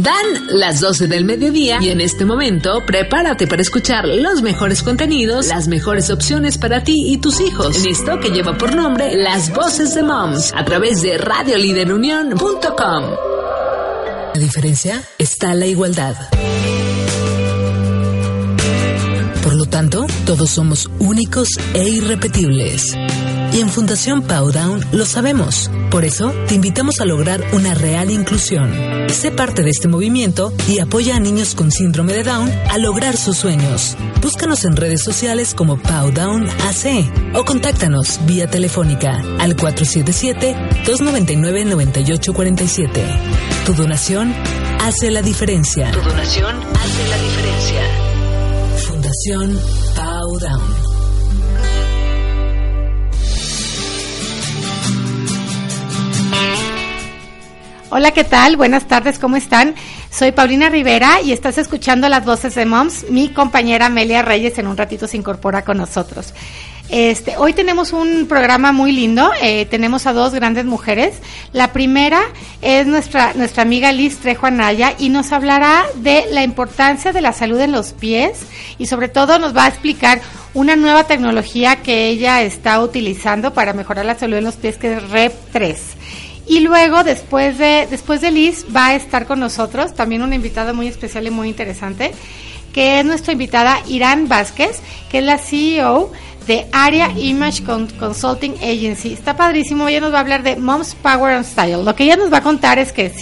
Dan las 12 del mediodía y en este momento prepárate para escuchar los mejores contenidos, las mejores opciones para ti y tus hijos en esto que lleva por nombre Las Voces de Moms a través de radioliderunión.com. La diferencia está en la igualdad. Por lo tanto, todos somos únicos e irrepetibles. Y en Fundación Powdown lo sabemos. Por eso, te invitamos a lograr una real inclusión. Sé parte de este movimiento y apoya a niños con síndrome de Down a lograr sus sueños. Búscanos en redes sociales como Powdown AC o contáctanos vía telefónica al 477-299-9847. Tu donación hace la diferencia. Tu donación hace la diferencia. Fundación Powdown. Hola, ¿qué tal? Buenas tardes, ¿cómo están? Soy Paulina Rivera y estás escuchando las voces de Moms. Mi compañera Amelia Reyes en un ratito se incorpora con nosotros. Este, hoy tenemos un programa muy lindo. Eh, tenemos a dos grandes mujeres. La primera es nuestra, nuestra amiga Liz Trejo Anaya y nos hablará de la importancia de la salud en los pies y sobre todo nos va a explicar una nueva tecnología que ella está utilizando para mejorar la salud en los pies que es REP 3. Y luego, después de, después de Liz, va a estar con nosotros también una invitada muy especial y muy interesante, que es nuestra invitada Irán Vázquez, que es la CEO de Area Image Consulting Agency. Está padrísimo, ella nos va a hablar de Mom's Power and Style. Lo que ella nos va a contar es que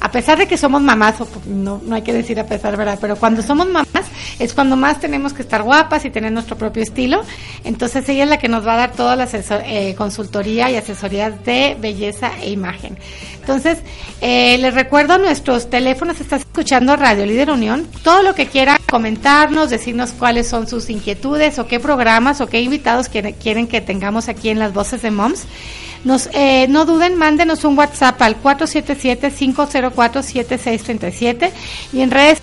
a pesar de que somos mamás, no, no hay que decir a pesar, ¿verdad? Pero cuando somos mamás es cuando más tenemos que estar guapas y tener nuestro propio estilo. Entonces ella es la que nos va a dar toda la eh, consultoría y asesorías de belleza e imagen. Entonces, eh, les recuerdo nuestros teléfonos, estás escuchando Radio Líder Unión, todo lo que quiera comentarnos, decirnos cuáles son sus inquietudes o qué programas o qué invitados quieren, que tengamos aquí en las voces de Moms. Nos, eh, no duden, mándenos un WhatsApp al 477-504-7637 y en redes,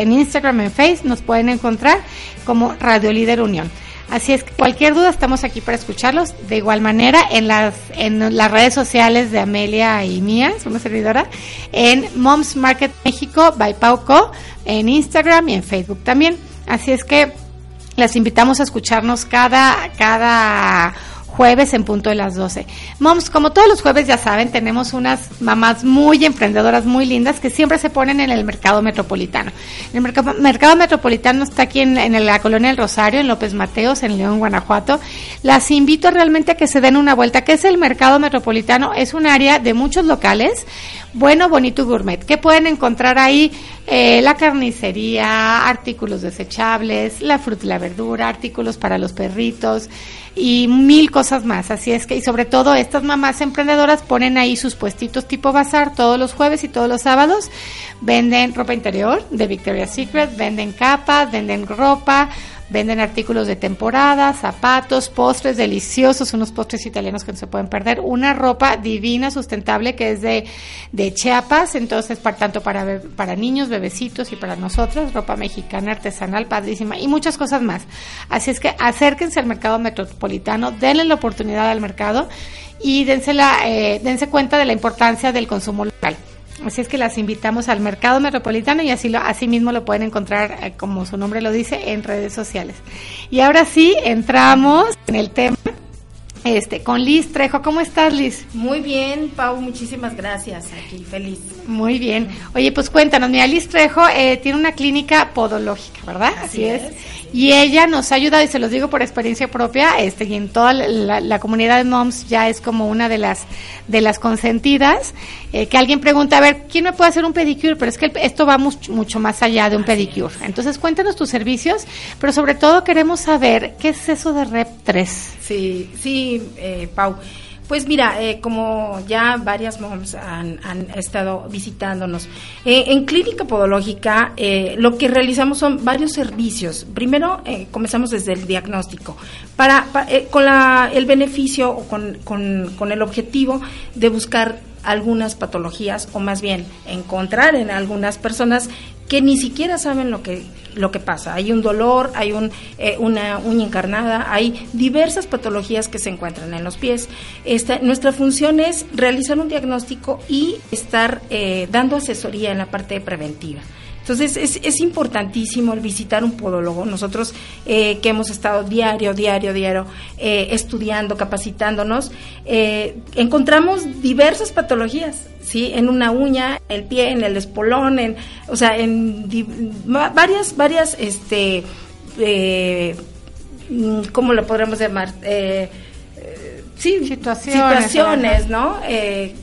en Instagram, en Facebook, nos pueden encontrar como Radio Líder Unión. Así es que cualquier duda estamos aquí para escucharlos. De igual manera, en las, en las redes sociales de Amelia y mía, una servidora, en Moms Market México by Pauco, en Instagram y en Facebook también. Así es que les invitamos a escucharnos cada, cada jueves en punto de las 12. Moms, como todos los jueves ya saben, tenemos unas mamás muy emprendedoras, muy lindas, que siempre se ponen en el mercado metropolitano. El mercado, mercado metropolitano está aquí en, la colonia del Rosario, en López Mateos, en León, Guanajuato. Las invito realmente a que se den una vuelta. ¿Qué es el mercado metropolitano? Es un área de muchos locales, bueno, bonito gourmet. ¿Qué pueden encontrar ahí? Eh, la carnicería, artículos desechables, la fruta y la verdura, artículos para los perritos y mil cosas más. Así es que, y sobre todo estas mamás emprendedoras ponen ahí sus puestitos tipo bazar todos los jueves y todos los sábados. Venden ropa interior de Victoria's Secret, venden capas, venden ropa, Venden artículos de temporada, zapatos, postres deliciosos, unos postres italianos que no se pueden perder, una ropa divina, sustentable, que es de, de Chiapas, entonces para, tanto para, para niños, bebecitos y para nosotros, ropa mexicana, artesanal, padrísima y muchas cosas más. Así es que acérquense al mercado metropolitano, denle la oportunidad al mercado y dense, la, eh, dense cuenta de la importancia del consumo local. Así es que las invitamos al mercado metropolitano y así, lo, así mismo lo pueden encontrar, eh, como su nombre lo dice, en redes sociales. Y ahora sí, entramos en el tema este, con Liz Trejo. ¿Cómo estás, Liz? Muy bien, Pau, muchísimas gracias. Aquí, feliz. Muy bien. Oye, pues cuéntanos, mira, Liz Trejo eh, tiene una clínica podológica, ¿verdad? Así, es. Y ella nos ha ayudado, y se los digo por experiencia propia, este, y en toda la, comunidad de moms ya es como una de las, de las consentidas, eh, que alguien pregunta, a ver, ¿quién me puede hacer un pedicure? Pero es que esto va mucho, mucho más allá de un pedicure. Entonces, cuéntanos tus servicios, pero sobre todo queremos saber, ¿qué es eso de REP 3? Sí, sí, eh, Pau. Pues mira, eh, como ya varias moms han, estado visitándonos, eh, en clínica podológica eh, lo que realizamos son varios servicios. Primero comenzamos desde el diagnóstico, para, con la, el beneficio o con, con el objetivo de buscar algunas patologías o más bien encontrar en algunas personas que ni siquiera saben lo que lo que pasa. Hay un dolor, hay un, eh, una uña encarnada, hay diversas patologías que se encuentran en los pies. Esta, nuestra función es realizar un diagnóstico y estar eh, dando asesoría en la parte preventiva. Entonces es, es importantísimo el visitar un podólogo. Nosotros eh, que hemos estado diario, diario, diario eh, estudiando, capacitándonos, eh, encontramos diversas patologías, ¿sí? En una uña, el pie, en el espolón, en, o sea, en varias, varias, este, mm, ¿cómo lo podremos llamar? sí, situaciones, situaciones ¿no?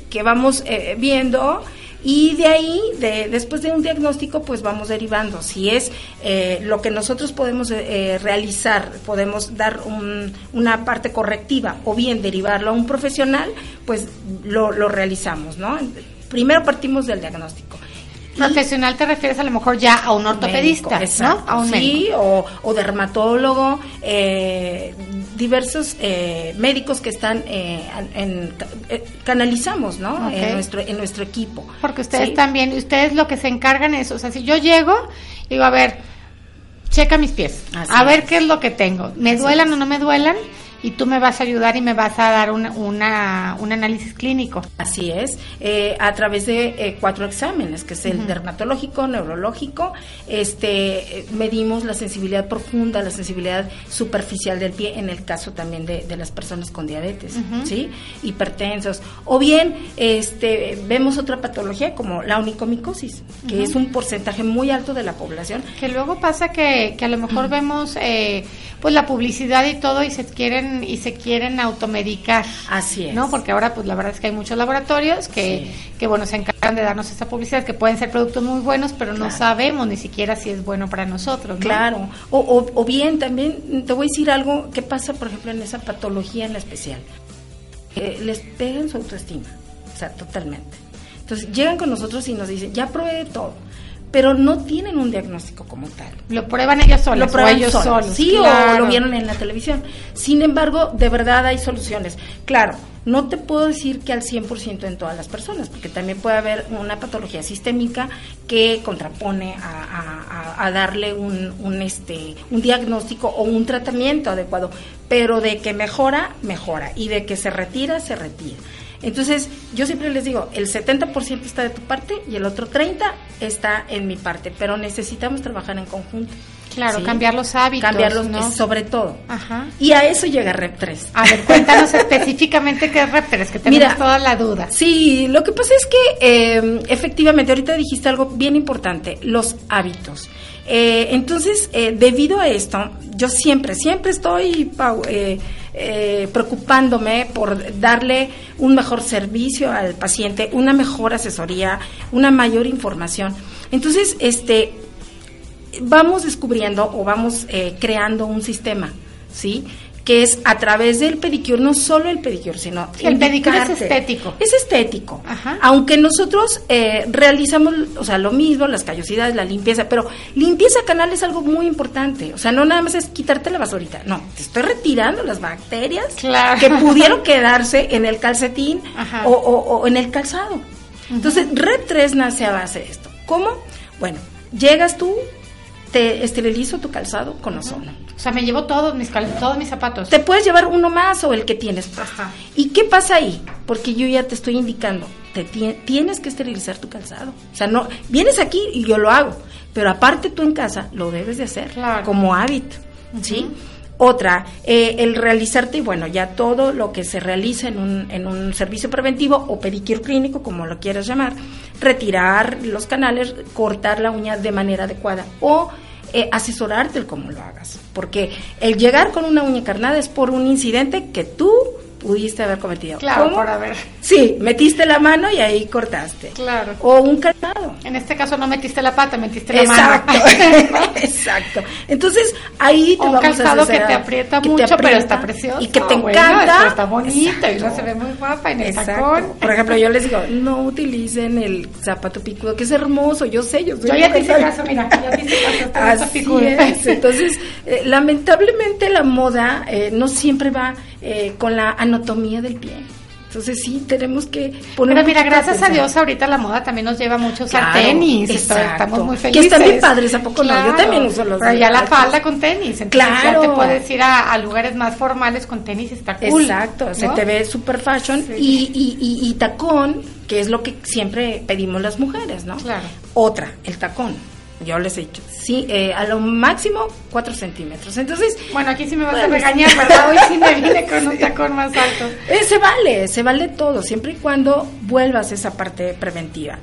que vamos viendo y de ahí, de, después de un diagnóstico, pues vamos derivando. Si es eh, lo que nosotros podemos eh, eh, realizar, podemos dar una parte correctiva o bien derivarlo a un profesional, pues lo, lo realizamos, ¿no? Primero partimos del diagnóstico. Profesional te refieres a lo mejor ya a un ortopedista, ¿no? A un sí, o, o, dermatólogo, eh, diversos eh, médicos que están eh, en, canalizamos, ¿no? En nuestro en nuestro equipo. Porque ustedes también, ustedes lo que se encargan es, o sea, si yo llego, digo, a ver, checa mis pies, a ver qué es lo que tengo, me duelan o no me duelan y tú me vas a ayudar y me vas a dar una, un análisis clínico. Así es, eh, a través de eh, cuatro exámenes, que es el dermatológico, neurológico, este, medimos la sensibilidad profunda, la sensibilidad superficial del pie, en el caso también de, las personas con diabetes, ¿sí? Hipertensos. O bien, este, vemos otra patología como la onicomicosis, que es un porcentaje muy alto de la población. Que luego pasa que, que a lo mejor vemos... Eh, pues la publicidad y todo y se quieren y se quieren automedicar. Así es. ¿No? Porque ahora pues la verdad es que hay muchos laboratorios que, que bueno, se encargan de darnos esa publicidad, que pueden ser productos muy buenos, pero no sabemos ni siquiera si es bueno para nosotros. Claro. O, o, bien también te voy a decir algo que pasa, por ejemplo, en esa patología en la especial. Eh, les pegan su autoestima, o sea, totalmente. Entonces llegan con nosotros y nos dicen, ya probé todo pero no tienen un diagnóstico como tal. Lo prueban ellos solos. Lo prueban ellos solos. Sí, o lo vieron en la televisión. Sin embargo, de verdad hay soluciones. Claro, no te puedo decir que al 100% en todas las personas, porque también puede haber una patología sistémica que contrapone a, darle un, un, este, un diagnóstico o un tratamiento adecuado, pero de que mejora, mejora, y de que se retira, se retira. Entonces, yo siempre les digo, el 70% está de tu parte y el otro 30% está en mi parte, pero necesitamos trabajar en conjunto. Claro, cambiar los hábitos. Cambiarlos, ¿no? sobre todo. Ajá. Y a eso llega Rep 3. A ver, cuéntanos específicamente qué es Rep 3, que tenemos toda la duda. Sí, lo que pasa es que eh, efectivamente, ahorita dijiste algo bien importante, los hábitos. Eh, entonces, eh, debido a esto, yo siempre, siempre estoy eh, eh, preocupándome por darle un mejor servicio al paciente, una mejor asesoría, una mayor información. Entonces, este, vamos descubriendo o vamos creando un sistema, ¿sí? Que es a través del pedicure, no solo el pedicure, sino el pedicure es estético. Es estético. Aunque nosotros eh, realizamos, o sea, lo mismo, las callosidades, la limpieza, pero limpieza canal es algo muy importante. O sea, no nada más es quitarte la basurita, no, te estoy retirando las bacterias que pudieron quedarse en el calcetín o, en el calzado. Entonces, Red 3 nace a base de esto. ¿Cómo? Bueno, llegas tú, te esterilizo tu calzado con ozono o sea, me llevo todos mis, todos mis zapatos. Te puedes llevar uno más o el que tienes. Ajá. ¿Y qué pasa ahí? Porque yo ya te estoy indicando, te tienes que esterilizar tu calzado. O sea, no, vienes aquí y yo lo hago, pero aparte tú en casa lo debes de hacer como hábito, ¿sí? Otra, eh, el realizarte, y bueno, ya todo lo que se realiza en un, en un servicio preventivo o pedicure clínico, como lo quieras llamar, retirar los canales, cortar la uña de manera adecuada o eh, asesorarte el cómo lo hagas. Porque el llegar con una uña carnada es por un incidente que tú pudiste haber cometido. Claro, por haber. Sí, metiste la mano y ahí cortaste. Claro. O un canal En este caso no metiste la pata, metiste la Exacto. mano. Exacto. Entonces, ahí te Un vamos a calzado que asesorar, te aprieta que te mucho, pero aprieta está precioso. Y que te Bueno, encanta. pero está bonito y uno se ve muy guapa en el Exacto. tacón. Por ejemplo, yo les digo, no utilicen el zapato picudo, que es hermoso, yo sé, yo soy Yo ya te hice caso, mira, ya te hice caso. Así figura. es. Entonces, eh, lamentablemente la moda eh, no siempre va eh, con la anatomía del pie. Entonces sí, tenemos que poner Pero mira, gracias a. Dios ahorita la moda también nos lleva mucho a usar Claro, tenis. exacto. Estamos muy Que felices. están bien padres, ¿a poco no? Yo también uso los Pero ya la falda con tenis. Entonces Claro. ya te puedes ir a, a lugares más formales con tenis, está cool. Exacto, se ¿no? te ve super fashion Sí. y, y, y, y tacón, que es lo que siempre pedimos las mujeres, ¿no? Claro. Otra, el tacón. Yo les he dicho, sí, eh, a lo máximo 4 centímetros. Entonces, Bueno, aquí sí me vas a regañar, ¿verdad? Hoy sí me vine con un tacón más alto. Eh, se vale, se vale todo, siempre y cuando vuelvas esa parte preventiva.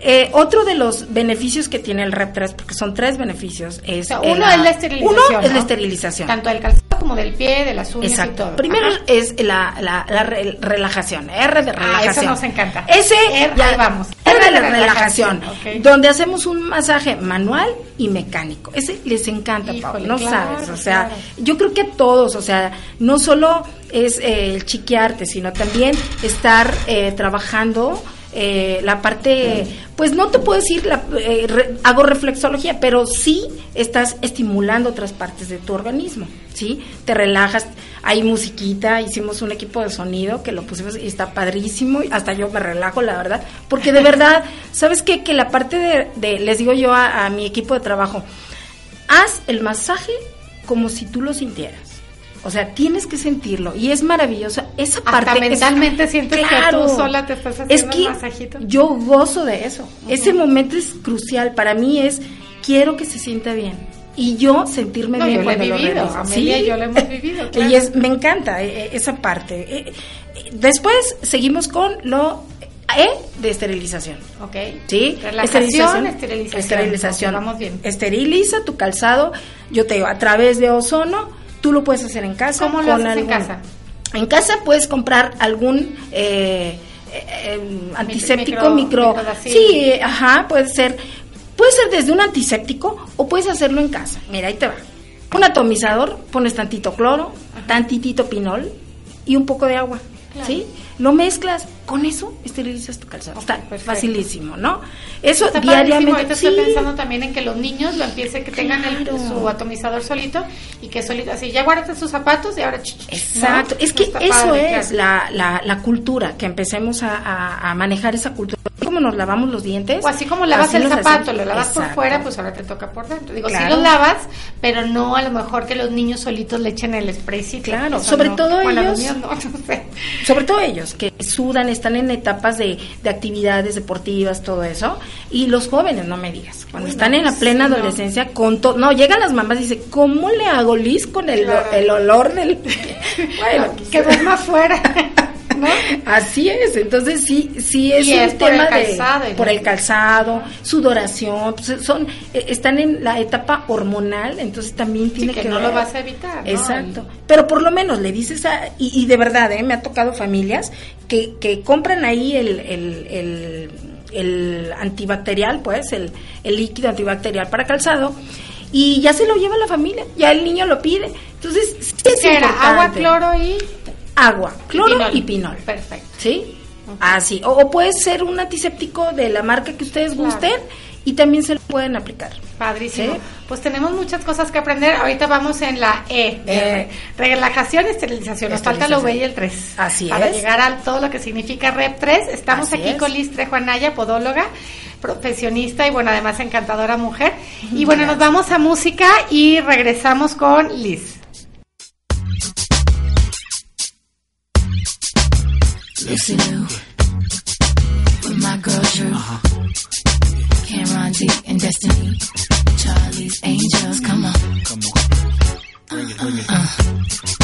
Eh, otro de los beneficios que tiene el REP 3, porque son tres beneficios, es... O sea, uno es la esterilización. Uno es la esterilización. Tanto del calzado como del pie, de las uñas y Exacto. todo. Primero Ajá. es la, la, la re- relajación, R de Ah, relajación. eso nos encanta. Ese, R, ya vamos. R de R de la relajación, donde hacemos un masaje manual y mecánico. Ese les encanta, Híjole, no claro, sabes, o sea, claro. yo creo que a todos, o sea, no solo es eh, el chiquearte, sino también estar eh, trabajando eh, la parte, pues no te puedo decir, la, eh, re- hago reflexología, pero sí estás estimulando otras partes de tu organismo, ¿sí? Te relajas, hay musiquita, hicimos un equipo de sonido que lo pusimos y está padrísimo, hasta yo me relajo, la verdad, porque de verdad, ¿sabes qué? Que la parte de, de- les digo yo a, a mi equipo de trabajo, haz el masaje como si tú lo sintieras. O sea, tienes que sentirlo y es maravillosa esa Hasta parte. es- mentalmente sientes que tú sola te estás haciendo es que masajito. Yo gozo de eso. Ese momento es crucial para mí es quiero que se sienta bien y yo sentirme No, bien yo lo he cuando lo vivido. Amelia y yo lo hemos vivido, claro. Y es, me encanta eh, eh, esa parte. Eh, después seguimos con lo E de esterilización. Ok. ¿Sí? Relajación, esterilización. Esterilización. Ok, vamos bien. Esteriliza tu calzado, yo te digo, a través de ozono, tú lo puedes hacer en casa. ¿Cómo lo haces en casa? En casa puedes comprar algún eh, eh, eh, antiséptico, micro- sí, ajá, puede ser. Puede ser desde un antiséptico o puedes hacerlo en casa. Mira, ahí te va. Un atomizador, pones tantito cloro, tantitito pinol y un poco de agua. Claro. ¿Sí? Lo mezclas, con eso esterilizas tu calzado. Está perfecto. facilísimo, ¿no? Eso Está diariamente. Ahorita sí. estoy pensando también en que los niños lo empiecen, que tengan el- Claro. su atomizador solito y que solito, así, ya guárdate sus zapatos y ahora... Exacto, ¿no? es que Está eso padre, es claro. la, la, la cultura, que empecemos a, a- a manejar esa cultura. Como nos lavamos los dientes. O así como lavas así el zapato, hacemos. lo lavas por fuera, pues ahora te toca por dentro. Digo, sí Claro. lo lavas, pero no a lo mejor que los niños solitos le echen el spraycito. Claro, sobre no. todo Bueno, los ellos- niños no sé. Sobre todo ellos, que sudan, están en etapas de, de actividades deportivas, todo eso. Y los jóvenes, no me digas. Cuando Uy, están no, en la sí, plena no. adolescencia, con todo. No, llegan las mamás y dicen, ¿cómo le hago Liz con el, Claro. el olor del. bueno, que duerma afuera, ¿no? Así es, entonces sí, sí es Y un es por el tema calzado, de por el calzado, sudoración, pues, son eh, están en la etapa hormonal, entonces también Sí, tiene que que no ver. lo vas a evitar. ¿no? Exacto, pero por lo menos le dices a y, y de verdad, eh, me ha tocado familias que, que compran ahí el, el, el, el antibacterial, pues el, el líquido antibacterial para calzado. Y ya se lo lleva la familia, ya el niño lo pide. Entonces, sí es ¿Qué era? Agua, cloro y... agua, cloro pinol. y pinol. Perfecto. ¿Sí? Así. O, o puede ser un antiséptico de la marca que ustedes Claro. gusten y también se lo pueden aplicar. Padrísimo. Sí. Pues tenemos muchas cosas que aprender. Ahorita vamos en la E. Eh. Relajación y esterilización. Nos falta lo B y el 3. Así Para es. llegar a todo lo que significa REP 3. Estamos Así aquí es. con Liz Trejo Anaya, podóloga, profesionista y bueno, además encantadora mujer. Y bueno, nos vamos a música y regresamos con Liz. Lucy Liu, with my girl Drew, Cameron D and Destiny, Charlie's Angels. Come on. Uh,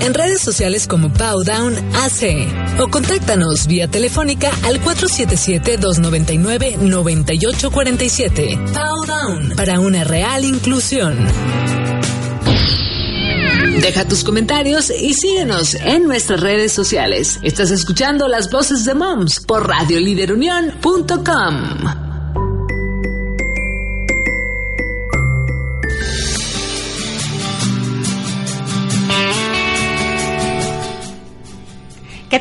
En redes sociales como Powdown AC o contáctanos vía telefónica al 477-299-9847. Powdown para una real inclusión. Deja tus comentarios y síguenos en nuestras redes sociales. Estás escuchando las voces de Moms por radioliderunión.com.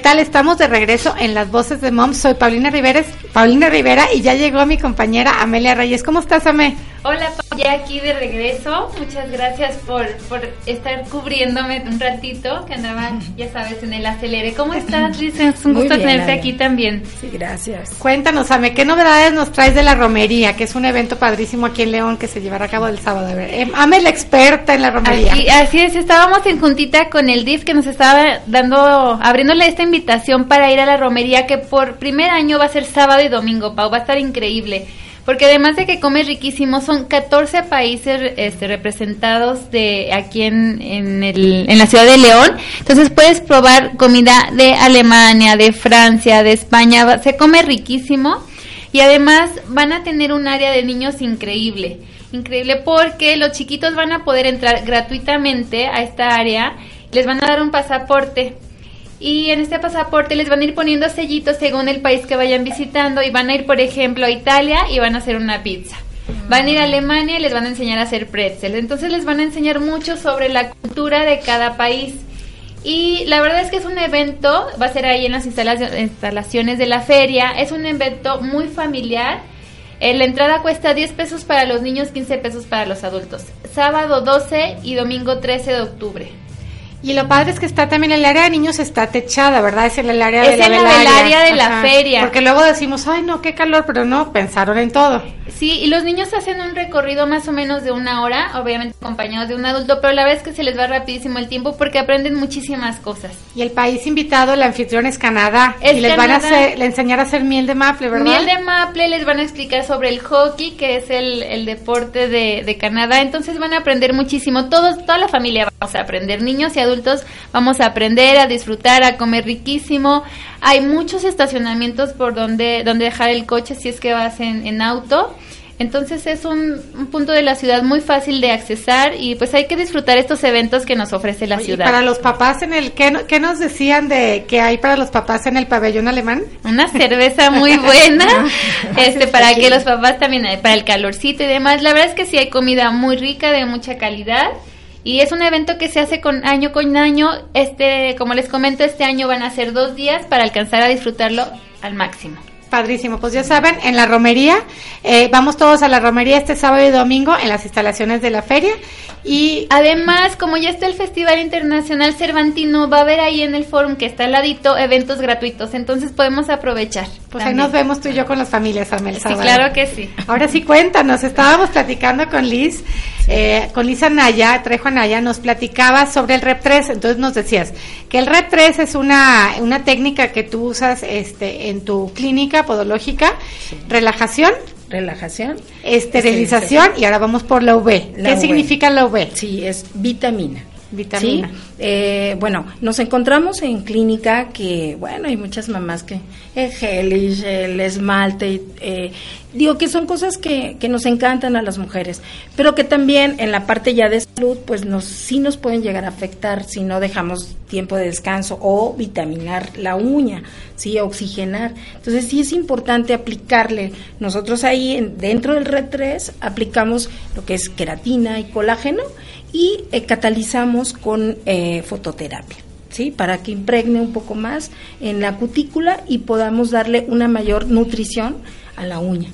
Estamos de regreso en las voces de Mom. Soy Paulina Rivera, Paulina Rivera y ya llegó mi compañera Amelia Reyes. ¿Cómo estás, Ame? Hola, Pau, ya aquí de regreso. Muchas gracias por, por estar cubriéndome un ratito, que andaba, ya sabes, en el acelere. ¿Cómo estás, Liz? Es un Muy gusto bien, tenerte aquí también. Sí, gracias. Cuéntanos, Ame, ¿qué novedades nos traes de la romería? Que es un evento padrísimo aquí en León que se llevará a cabo el sábado. A ver, eh, Ame, la experta en la romería. Aquí- así es, estábamos en juntita con el DIF que nos estaba dando, abriéndole esta invitación para ir a la romería que por primer año va a ser sábado y domingo, Pau, va a estar increíble. Porque además de que come riquísimo, son 14 países este, representados de aquí en, el- en la ciudad de León. Entonces puedes probar comida de Alemania, de Francia, de España. Se come riquísimo. Y además van a tener un área de niños increíble. Increíble porque los chiquitos van a poder entrar gratuitamente a esta área. Les van a dar un pasaporte. Y en este pasaporte les van a ir poniendo sellitos según el país que vayan visitando. Y van a ir, por ejemplo, a Italia y van a hacer una pizza. Van a ir a Alemania y les van a enseñar a hacer pretzels. Entonces les van a enseñar mucho sobre la cultura de cada país. Y la verdad es que es un evento, va a ser ahí en las instalaciones, instalaciones de la feria. Es un evento muy familiar. Eh, la entrada cuesta 10 pesos para los niños, 15 pesos para los adultos. Sábado 12 y domingo 13 de octubre. Y lo padre es que está también el área de niños está techada, ¿verdad? Es en el área Es de la en la velaria. velaria de la feria. Porque luego decimos, ay, no, qué calor, pero no, pensaron en todo. Sí, y los niños hacen un recorrido más o menos de una hora, obviamente acompañados de un adulto, pero la verdad es que se les va rapidísimo el tiempo porque aprenden muchísimas cosas. Y el país invitado, el anfitrión es Canadá. Es y les van a hacer, le enseñar a hacer miel de maple, ¿verdad? Miel de maple, les van a explicar sobre el hockey, que es el, el deporte de, de Canadá. Entonces van a aprender muchísimo. Todos, toda la familia vamos a aprender. Niños y adultos vamos a aprender, a disfrutar, a comer riquísimo. Hay muchos estacionamientos por donde, donde dejar el coche si es que vas en, en auto. Entonces es un, un punto de la ciudad muy fácil de accesar y pues hay que disfrutar estos eventos que nos ofrece la y ciudad. para los papás en el, ¿qué, qué nos decían de que hay para los papás en el pabellón alemán? Una cerveza muy buena, este, para que los papás también, eh, para el calorcito y demás. La verdad es que sí hay comida muy rica, de mucha calidad. Y es un evento que se hace con año con año. Este, como les comento, este año van a ser dos días para alcanzar a disfrutarlo al máximo. Padrísimo, pues ya saben, en la romería, eh, vamos todos a la romería este sábado y domingo en las instalaciones de la feria y Además, como ya está el Festival Internacional Cervantino, va a haber ahí en el forum que está al ladito eventos gratuitos, entonces podemos aprovechar. Pues ahí nos vemos tú y yo con las familias, Amel, Sí, claro que sí. Ahora sí, cuéntanos, estábamos platicando con Liz, eh, con Liz Anaya, Trejo Anaya, nos platicaba sobre el Rep 3, entonces nos decías que el Rep 3 es una, una técnica que tú usas este, en tu clínica podológica, relajación, Relajación. esterilización y ahora vamos por la UV. La ¿Qué UV. significa la UV? Sí, es vitamina. Vitamina. Sí, eh, bueno, nos encontramos en clínica que, bueno, hay muchas mamás que el gelish, el esmalte, eh, digo que son cosas que, que nos encantan a las mujeres, pero que también en la parte ya de salud, pues nos sí nos pueden llegar a afectar si no dejamos tiempo de descanso o vitaminar la uña, sí, oxigenar. Entonces sí es importante aplicarle. Nosotros ahí en- dentro del Red 3 aplicamos lo que es queratina y colágeno y eh, catalizamos con eh, fototerapia. ¿Sí? Para que impregne un poco más en la cutícula y podamos darle una mayor nutrición a la uña.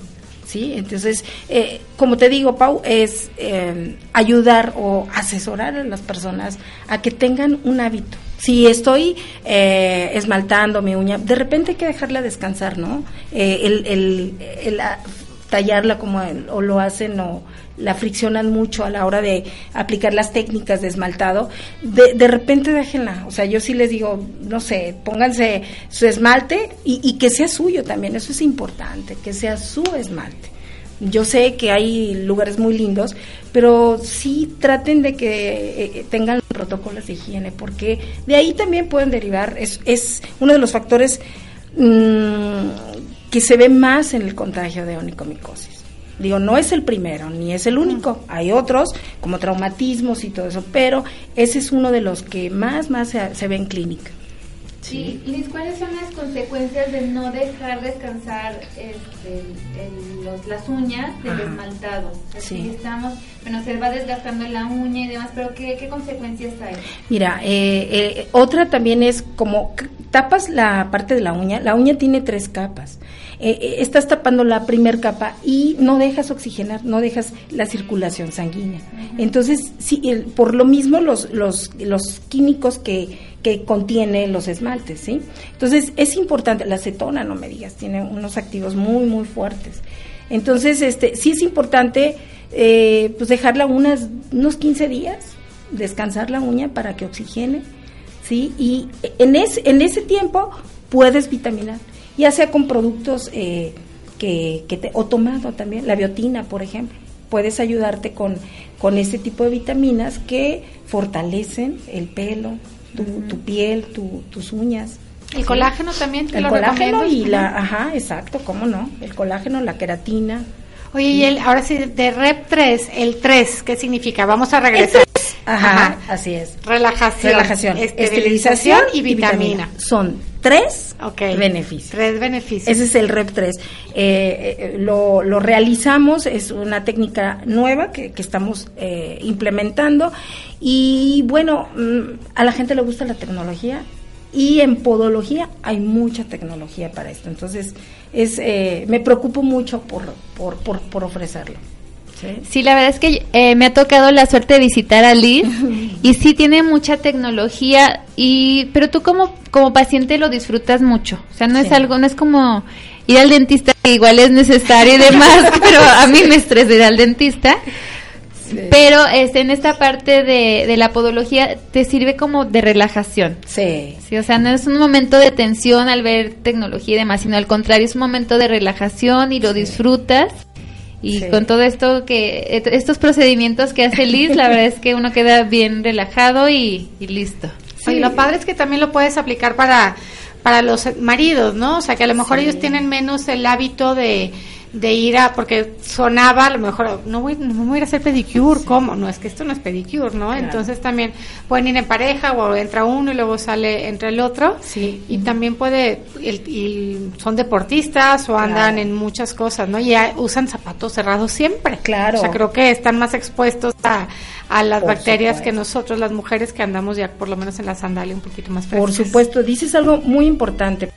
¿Sí? Entonces, eh, como te digo, Pau, es eh, ayudar o asesorar a las personas a que tengan un hábito. Si estoy eh, esmaltando mi uña, de repente hay que dejarla descansar, ¿no? Eh, el, el- el, tallarla como el- o lo hacen o la friccionan mucho a la hora de aplicar las técnicas de esmaltado, de, de repente déjenla. O sea, yo sí les digo, no sé, pónganse su esmalte y, y que sea suyo también, eso es importante, que sea su esmalte. Yo sé que hay lugares muy lindos, pero sí traten de que eh, tengan protocolos de higiene, porque de ahí también pueden derivar, es, es uno de los factores mm, que se ve más en el contagio de onicomicosis. Digo, no es el primero, ni es el único. Hay otros, como traumatismos y todo eso, pero ese es uno de los que más, más se, se ve en clínica. Sí, Liz, ¿cuáles son las consecuencias de no dejar descansar este, el- los- las uñas del Ajá. esmaltado? Sí. estamos, bueno, se va desgastando la uña y demás, pero ¿qué, qué consecuencias hay? Mira, eh, eh, otra también es como tapas la parte de la uña. La uña tiene tres capas. Eh, eh, estás tapando la primer capa y no dejas oxigenar, no dejas la circulación sanguínea. Entonces, sí, el- por lo mismo los, los, los químicos que, que contiene los esmaltes, ¿sí? Entonces, es importante, la acetona, no me digas, tiene unos activos muy, muy fuertes. Entonces, este, sí es importante, eh, pues dejarla unas, unos 15 días, descansar la uña para que oxigene, ¿sí? Y en ese, en ese tiempo puedes vitaminar, ya sea con productos eh, que, que te, o tomado también, la biotina, por ejemplo. Puedes ayudarte con, con ese tipo de vitaminas que fortalecen el pelo, tu, tu piel, tu- tus uñas. El ¿sí? colágeno también, ¿tú El lo colágeno y la, ajá, exacto, cómo no, el colágeno, la queratina. Oye, y el, ahora sí, de Rep 3, el 3, ¿qué significa? Vamos a regresar. Ajá, así es. Relajación, Relajación, esterilización y vitamina. Son tres beneficios. Tres beneficios. Ese es el REP 3. Eh, eh, lo, lo realizamos, es una técnica nueva que, que estamos eh, implementando y bueno, mm, a la gente le gusta la tecnología y en podología hay mucha tecnología para esto. Entonces, es eh, me preocupo mucho por, por, por, por ofrecerlo. ¿Sí? Sí, la verdad es que eh, me ha tocado la suerte de visitar a Liz y sí tiene mucha tecnología y pero tú como como paciente lo disfrutas mucho o sea no es algo no es como ir al dentista que igual es necesario y demás pero a mí me estresa ir al dentista pero este, en esta parte de, de, la podología te sirve como de relajación. Sí. Sí, o sea, no es un momento de tensión al ver tecnología y demás, sino al contrario, es un momento de relajación y lo disfrutas. Y con todo esto que, estos procedimientos que hace Liz, la verdad es que uno queda bien relajado y, listo. Y lo padre es que también lo puedes aplicar para, para los maridos, ¿no? O sea, que a lo mejor ellos tienen menos el hábito de, de ir a, porque sonaba, a lo mejor, no voy, no voy a ir a hacer pedicure, ¿cómo? No, es que esto no es pedicure, ¿no? Entonces también pueden ir en pareja o entra uno y luego sale entre el otro. Sí. Y también puede, y son deportistas o andan en muchas cosas, ¿no? Y usan zapatos cerrados siempre. Claro. O sea, creo que están más expuestos a, a las bacterias que nosotros, las mujeres que andamos ya por lo menos en la sandalia un poquito más frescas. Por supuesto, dices algo muy importante.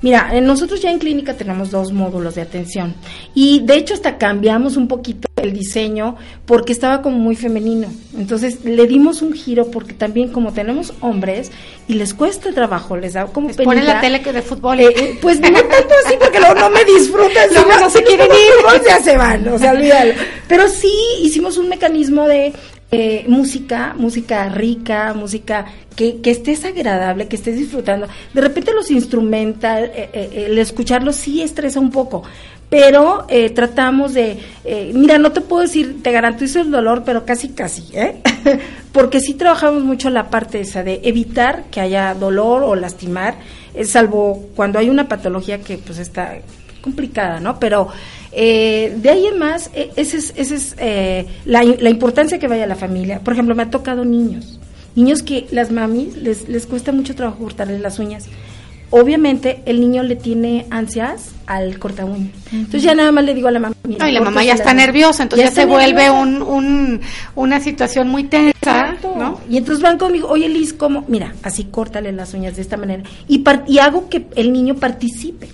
Mira, nosotros ya en clínica tenemos dos módulos de atención y de hecho hasta cambiamos un poquito el diseño porque estaba como muy femenino. Entonces le dimos un giro porque también como tenemos hombres y les cuesta trabajo, les da como les pone la tele de fútbol. Eh, eh, pues no tanto así porque luego no me disfrutan, no, no se quieren ir, ya se van, o sea, olvídalo. Pero sí hicimos un mecanismo de eh, música, música rica, música que, que, estés agradable, que estés disfrutando. De repente los instrumental, eh, eh, el escucharlos sí estresa un poco, pero eh, tratamos de, eh, mira, no te puedo decir, te garantizo el dolor, pero casi, casi, ¿eh? porque sí trabajamos mucho la parte esa de evitar que haya dolor o lastimar, eh, salvo cuando hay una patología que pues está complicada, ¿no? Pero eh, de ahí en más, eh, esa es, ese es la, la importancia que vaya la familia. Por ejemplo, me ha tocado niños, niños que las mamis les, les cuesta mucho trabajo cortarles las uñas obviamente el niño le tiene ansias al corta uña. Entonces ya nada más le digo a la mamá. y la mamá ya está nerviosa, entonces ya, se vuelve un, un, una situación muy tensa, ¿no? Y entonces van conmigo, oye Liz, ¿cómo? Mira, así córtale las uñas de esta manera. Y, y hago que el niño participe,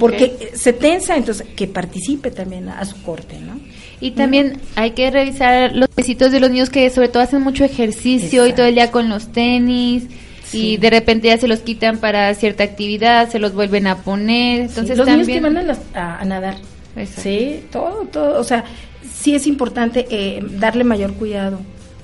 porque okay. se tensa, entonces que participe también a su corte, ¿no? Y también hay que revisar los besitos de los niños que sobre todo hacen mucho ejercicio Exacto. y todo el día con los tenis y de repente ya se los quitan para cierta actividad, se los vuelven a poner. Entonces sí, los también... niños que van a, las, a, a nadar. Exacto. Sí, todo, todo. O sea, sí es importante eh, darle mayor cuidado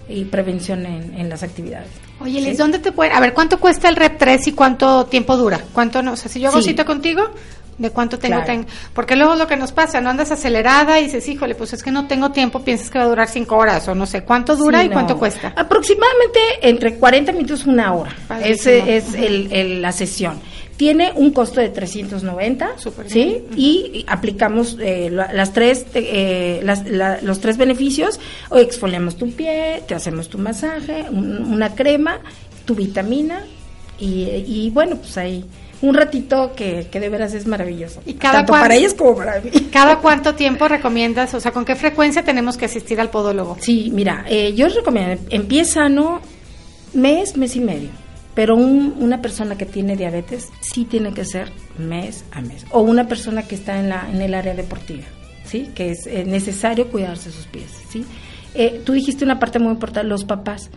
y prevención en, en las actividades. Oye, Liz, ¿Sí? ¿dónde te puede...? A ver, ¿cuánto cuesta el REP 3 y cuánto tiempo dura? ¿Cuánto no? O sea, si yo hago sí. cita contigo, ¿de cuánto tengo? Claro. Porque luego lo que nos pasa, no andas acelerada y dices, híjole, pues es que no tengo tiempo, piensas que va a durar cinco horas o no sé. ¿Cuánto dura Sí, y no. cuánto cuesta? Aproximadamente entre 40 minutos y una hora. Ese es el, el, la sesión. Tiene un costo de 390, Súper ¿sí? Y aplicamos eh, la- las tres, eh, las- la- los tres beneficios. O exfoliamos tu pie, te hacemos tu masaje, un- una crema, tu vitamina y, y bueno, pues ahí un ratito que, que de veras es maravilloso. ¿Y cada Tanto para ellas como para mí. ¿Cada cuánto tiempo recomiendas? O sea, ¿con qué frecuencia tenemos que asistir al podólogo? Sí, mira, eh, yo recomiendo, empieza, ¿no? Mes, mes y medio. Pero un- una persona que tiene diabetes sí tiene que ser mes a mes. O una persona que está en, la, en el área deportiva, ¿sí? Que es eh, necesario cuidarse sus pies, ¿sí? Eh, tú dijiste una parte muy importante, los papás.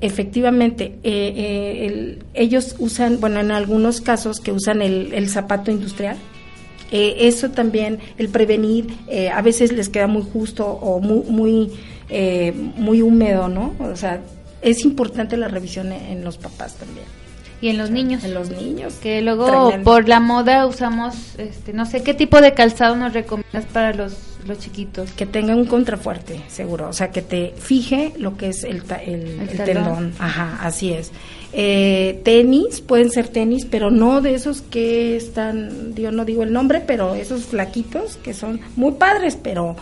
Efectivamente, eh, eh, el- ellos usan, bueno, en algunos casos que usan el, el zapato industrial, eh, eso también, el prevenir, a veces les queda muy justo o muy, muy, eh, muy húmedo, ¿no? O sea, es importante la revisión en, en los papás también. Y en los niños. En los niños. Que luego Tremendo. por la moda usamos, este, no sé, ¿qué tipo de calzado nos recomiendas para los, los chiquitos? Que tenga un contrafuerte, seguro. O sea, que te fije lo que es el, ta- el, El tendón. Ajá, así es. Eh, tenis, pueden ser tenis, pero no de esos que están, yo no digo el nombre, pero esos flaquitos que son muy padres, pero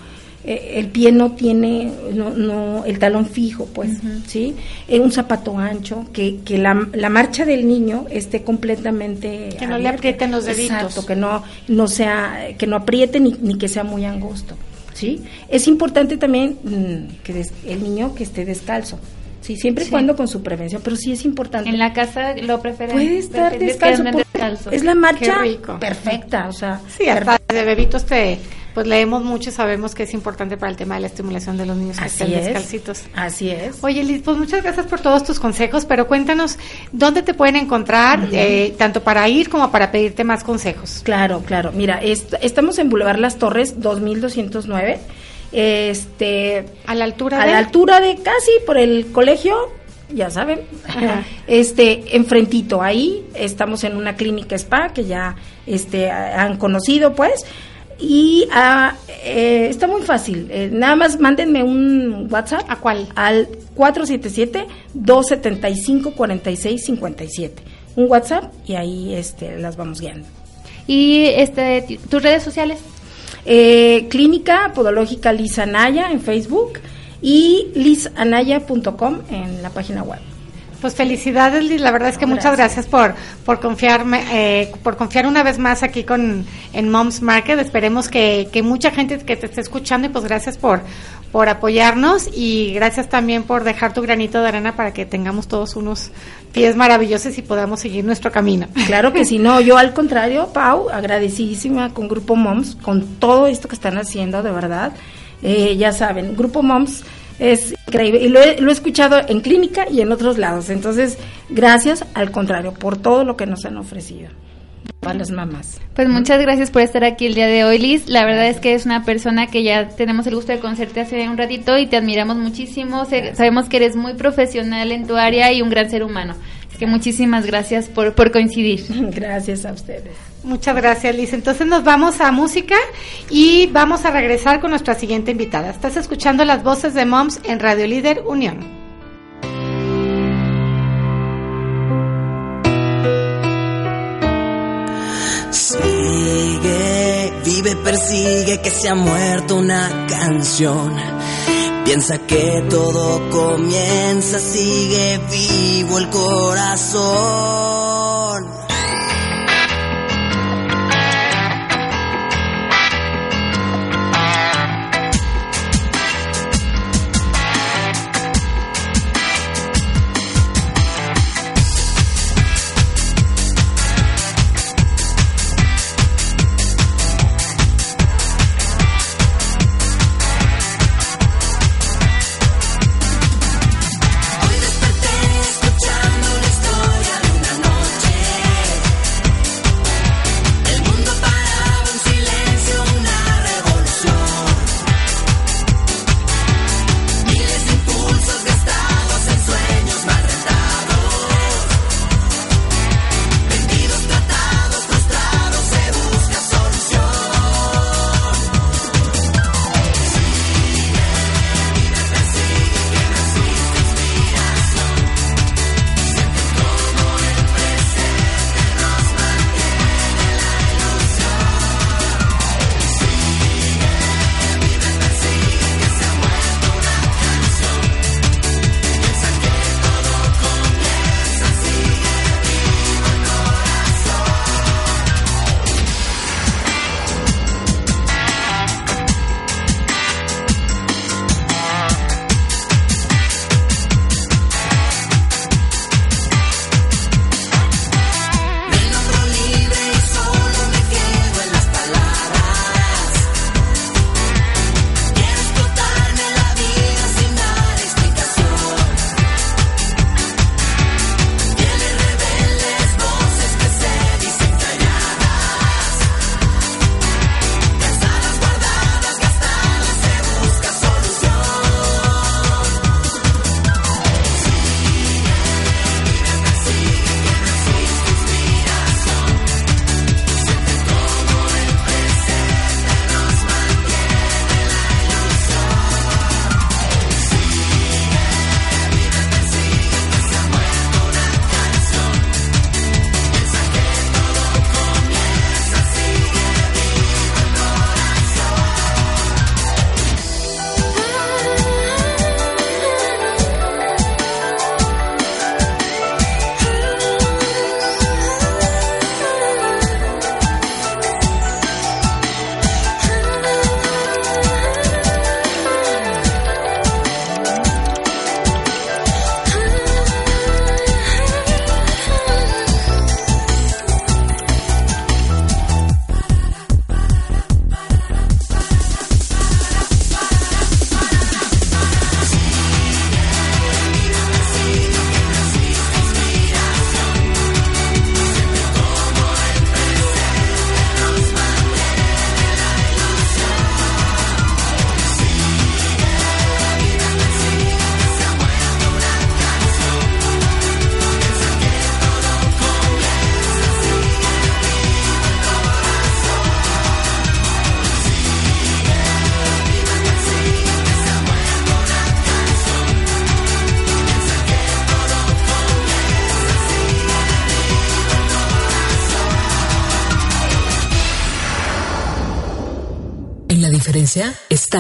eh, el pie no tiene, no, no, el talón fijo, pues, ¿sí? Eh, un zapato ancho, que, que la, la marcha del niño esté completamente Que no le aprieten los deditos. Exacto, que no, no sea, que no apriete ni, ni que sea muy angosto, ¿sí? Es importante también mm, que des- el niño que esté descalzo, sí, siempre y Sí. cuando con su prevención, pero sí es importante. En la casa lo prefieren. Puede estar descalzo, es la marcha perfecta, o sea, Sí, hasta de bebitos te, pues leemos mucho y sabemos que es importante para el tema de la estimulación de los niños que Así estén es. descalcitos. Así es. Oye, Liz, pues muchas gracias por todos tus consejos, pero cuéntanos dónde te pueden encontrar, eh, tanto para ir como para pedirte más consejos. Claro, claro. Mira, est- estamos en Boulevard Las Torres 2209. Este, A la altura a de... la altura de casi por el colegio, ya saben, Ajá. este, enfrentito, ahí estamos en una clínica spa que ya este, han conocido, pues, y ah, eh, está muy fácil, eh, nada más mándenme un WhatsApp. ¿A cuál? Al 477-275-4657. Un WhatsApp y ahí este, las vamos guiando. Y este, tus redes sociales. Eh, Clínica Podológica Liz Anaya en Facebook y lizanaya.com en la página web. Pues felicidades, Liz. La verdad es que muchas gracias por por confiarme, eh, por confiar una vez más aquí con en Moms Market. Esperemos que, que mucha gente que te esté escuchando y pues gracias por por apoyarnos y gracias también por dejar tu granito de arena para que tengamos todos unos pies maravillosos y podamos seguir nuestro camino. Claro que si no, yo al contrario, Pau, agradecidísima con Grupo Moms, con todo esto que están haciendo, de verdad. Eh, ya saben, Grupo Moms es increíble y lo he, lo he escuchado en clínica y en otros lados. Entonces, gracias al contrario por todo lo que nos han ofrecido a las mamás. Pues muchas gracias por estar aquí el día de hoy, Liz. La verdad es que es una persona que ya tenemos el gusto de conocerte hace un ratito y te admiramos muchísimo. Se- sabemos que eres muy profesional en tu área y un gran ser humano. Que muchísimas gracias por, por coincidir. Gracias a ustedes. Muchas gracias, Liz. Entonces nos vamos a música y vamos a regresar con nuestra siguiente invitada. Estás escuchando las voces de Moms en Radio Líder Unión. Sigue, vive, persigue que se ha muerto una canción. Piensa que todo comienza, sigue vivo el corazón.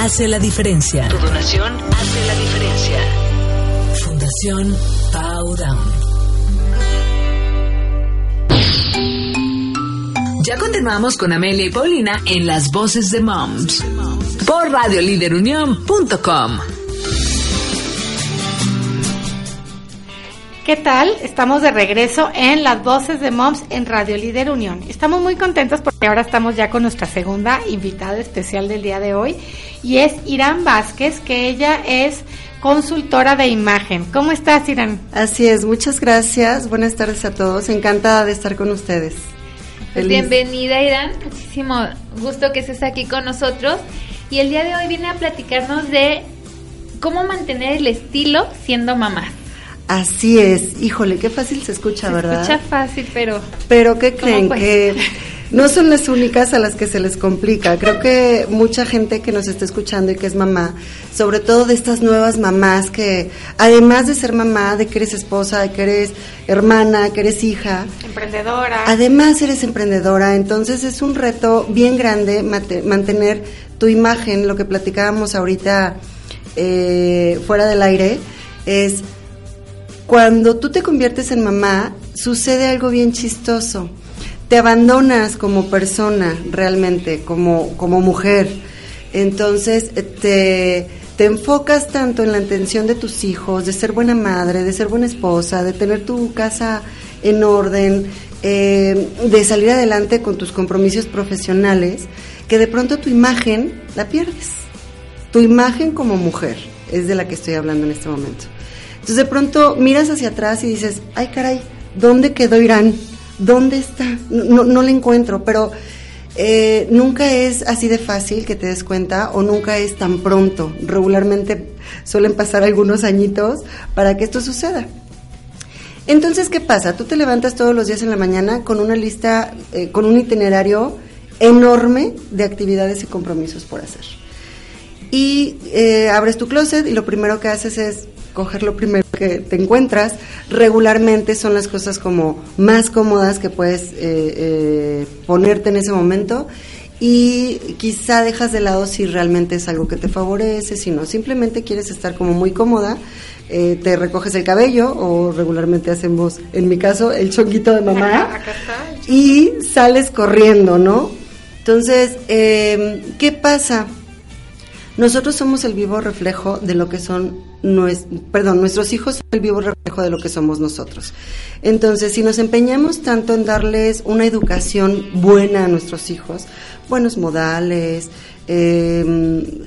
hace la diferencia. Tu donación hace la diferencia. Fundación Powdown. Ya continuamos con Amelia y Paulina en Las Voces de Moms por radioliderunión.com. ¿Qué tal? Estamos de regreso en Las Voces de Moms en Radio Líder Unión. Estamos muy contentos porque ahora estamos ya con nuestra segunda invitada especial del día de hoy y es Irán Vázquez, que ella es consultora de imagen. ¿Cómo estás, Irán? Así es, muchas gracias. Buenas tardes a todos. Encantada de estar con ustedes. Pues bienvenida, Irán. Muchísimo gusto que estés aquí con nosotros. Y el día de hoy viene a platicarnos de cómo mantener el estilo siendo mamá. Así es. Híjole, qué fácil se escucha, ¿verdad? Se escucha fácil, pero... Pero ¿qué creen? Que no son las únicas a las que se les complica. Creo que mucha gente que nos está escuchando y que es mamá, sobre todo de estas nuevas mamás que, además de ser mamá, de que eres esposa, de que eres hermana, que eres hija, emprendedora, además eres emprendedora, entonces es un reto bien grande mantener tu imagen, lo que platicábamos ahorita eh, fuera del aire, es cuando tú te conviertes en mamá, sucede algo bien chistoso te abandonas como persona realmente, como, como mujer. Entonces te, te enfocas tanto en la atención de tus hijos, de ser buena madre, de ser buena esposa, de tener tu casa en orden, eh, de salir adelante con tus compromisos profesionales, que de pronto tu imagen la pierdes. Tu imagen como mujer es de la que estoy hablando en este momento. Entonces de pronto miras hacia atrás y dices, ay caray, ¿dónde quedó Irán? ¿dónde está? No, no le encuentro, pero eh, nunca es así de fácil que te des cuenta o nunca es tan pronto. Regularmente suelen pasar algunos añitos para que esto suceda. Entonces, ¿qué pasa? Tú te levantas todos los días en la mañana con una lista, eh, con un itinerario enorme de actividades y compromisos por hacer. Y eh, abres tu closet y lo primero que haces es coger lo primero que te encuentras. Regularmente son las cosas como más cómodas que puedes eh, eh, ponerte en ese momento y quizá dejas de lado si realmente es algo que te favorece, si no, simplemente quieres estar como muy cómoda, eh, te recoges el cabello o regularmente hacemos, en mi caso, el chonguito de mamá y sales corriendo, ¿no? Entonces, ¿qué pasa? Nosotros somos el vivo reflejo de lo que son, perdón, nuestros hijos son el vivo reflejo de lo que somos nosotros. Entonces, si nos empeñamos tanto en darles una educación buena a nuestros hijos, buenos modales, eh,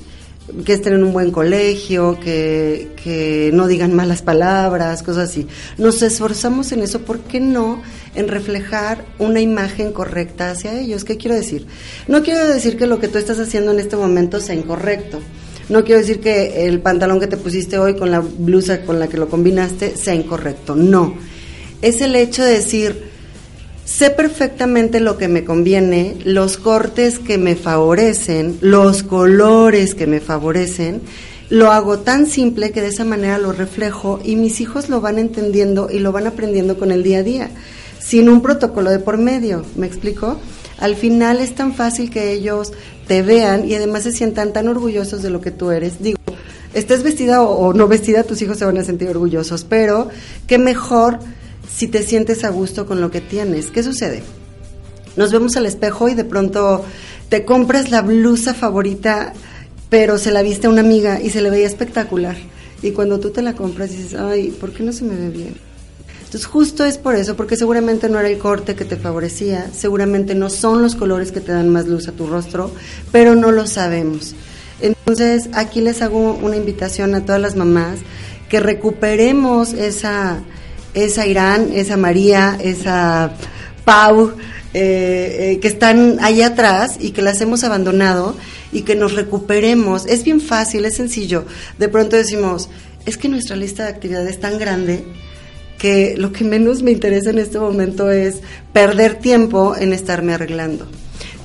que estén en un buen colegio, que, que no digan malas palabras, cosas así. Nos esforzamos en eso, ¿por qué no en reflejar una imagen correcta hacia ellos? ¿Qué quiero decir? No quiero decir que lo que tú estás haciendo en este momento sea incorrecto. No quiero decir que el pantalón que te pusiste hoy con la blusa con la que lo combinaste sea incorrecto. No. Es el hecho de decir, Sé perfectamente lo que me conviene, los cortes que me favorecen, los colores que me favorecen. Lo hago tan simple que de esa manera lo reflejo y mis hijos lo van entendiendo y lo van aprendiendo con el día a día, sin un protocolo de por medio. ¿Me explico? Al final es tan fácil que ellos te vean y además se sientan tan orgullosos de lo que tú eres. Digo, estés vestida o, no vestida, tus hijos se van a sentir orgullosos, pero qué mejor si te sientes a gusto con lo que tienes. ¿Qué sucede? Nos vemos al espejo y de pronto te compras la blusa favorita, pero se la viste a una amiga y se le veía espectacular. Y cuando tú te la compras dices, ay, ¿por qué no se me ve bien? Entonces justo es por eso, porque seguramente no era el corte que te favorecía, seguramente no son los colores que te dan más luz a tu rostro, pero no lo sabemos. Entonces aquí les hago una invitación a todas las mamás que recuperemos esa, esa Irán, esa María, esa Pau, eh, eh, que están allá atrás y que las hemos abandonado y que nos recuperemos. Es bien fácil, es sencillo. De pronto decimos, es que nuestra lista de actividades es tan grande que lo que menos me interesa en este momento es perder tiempo en estarme arreglando.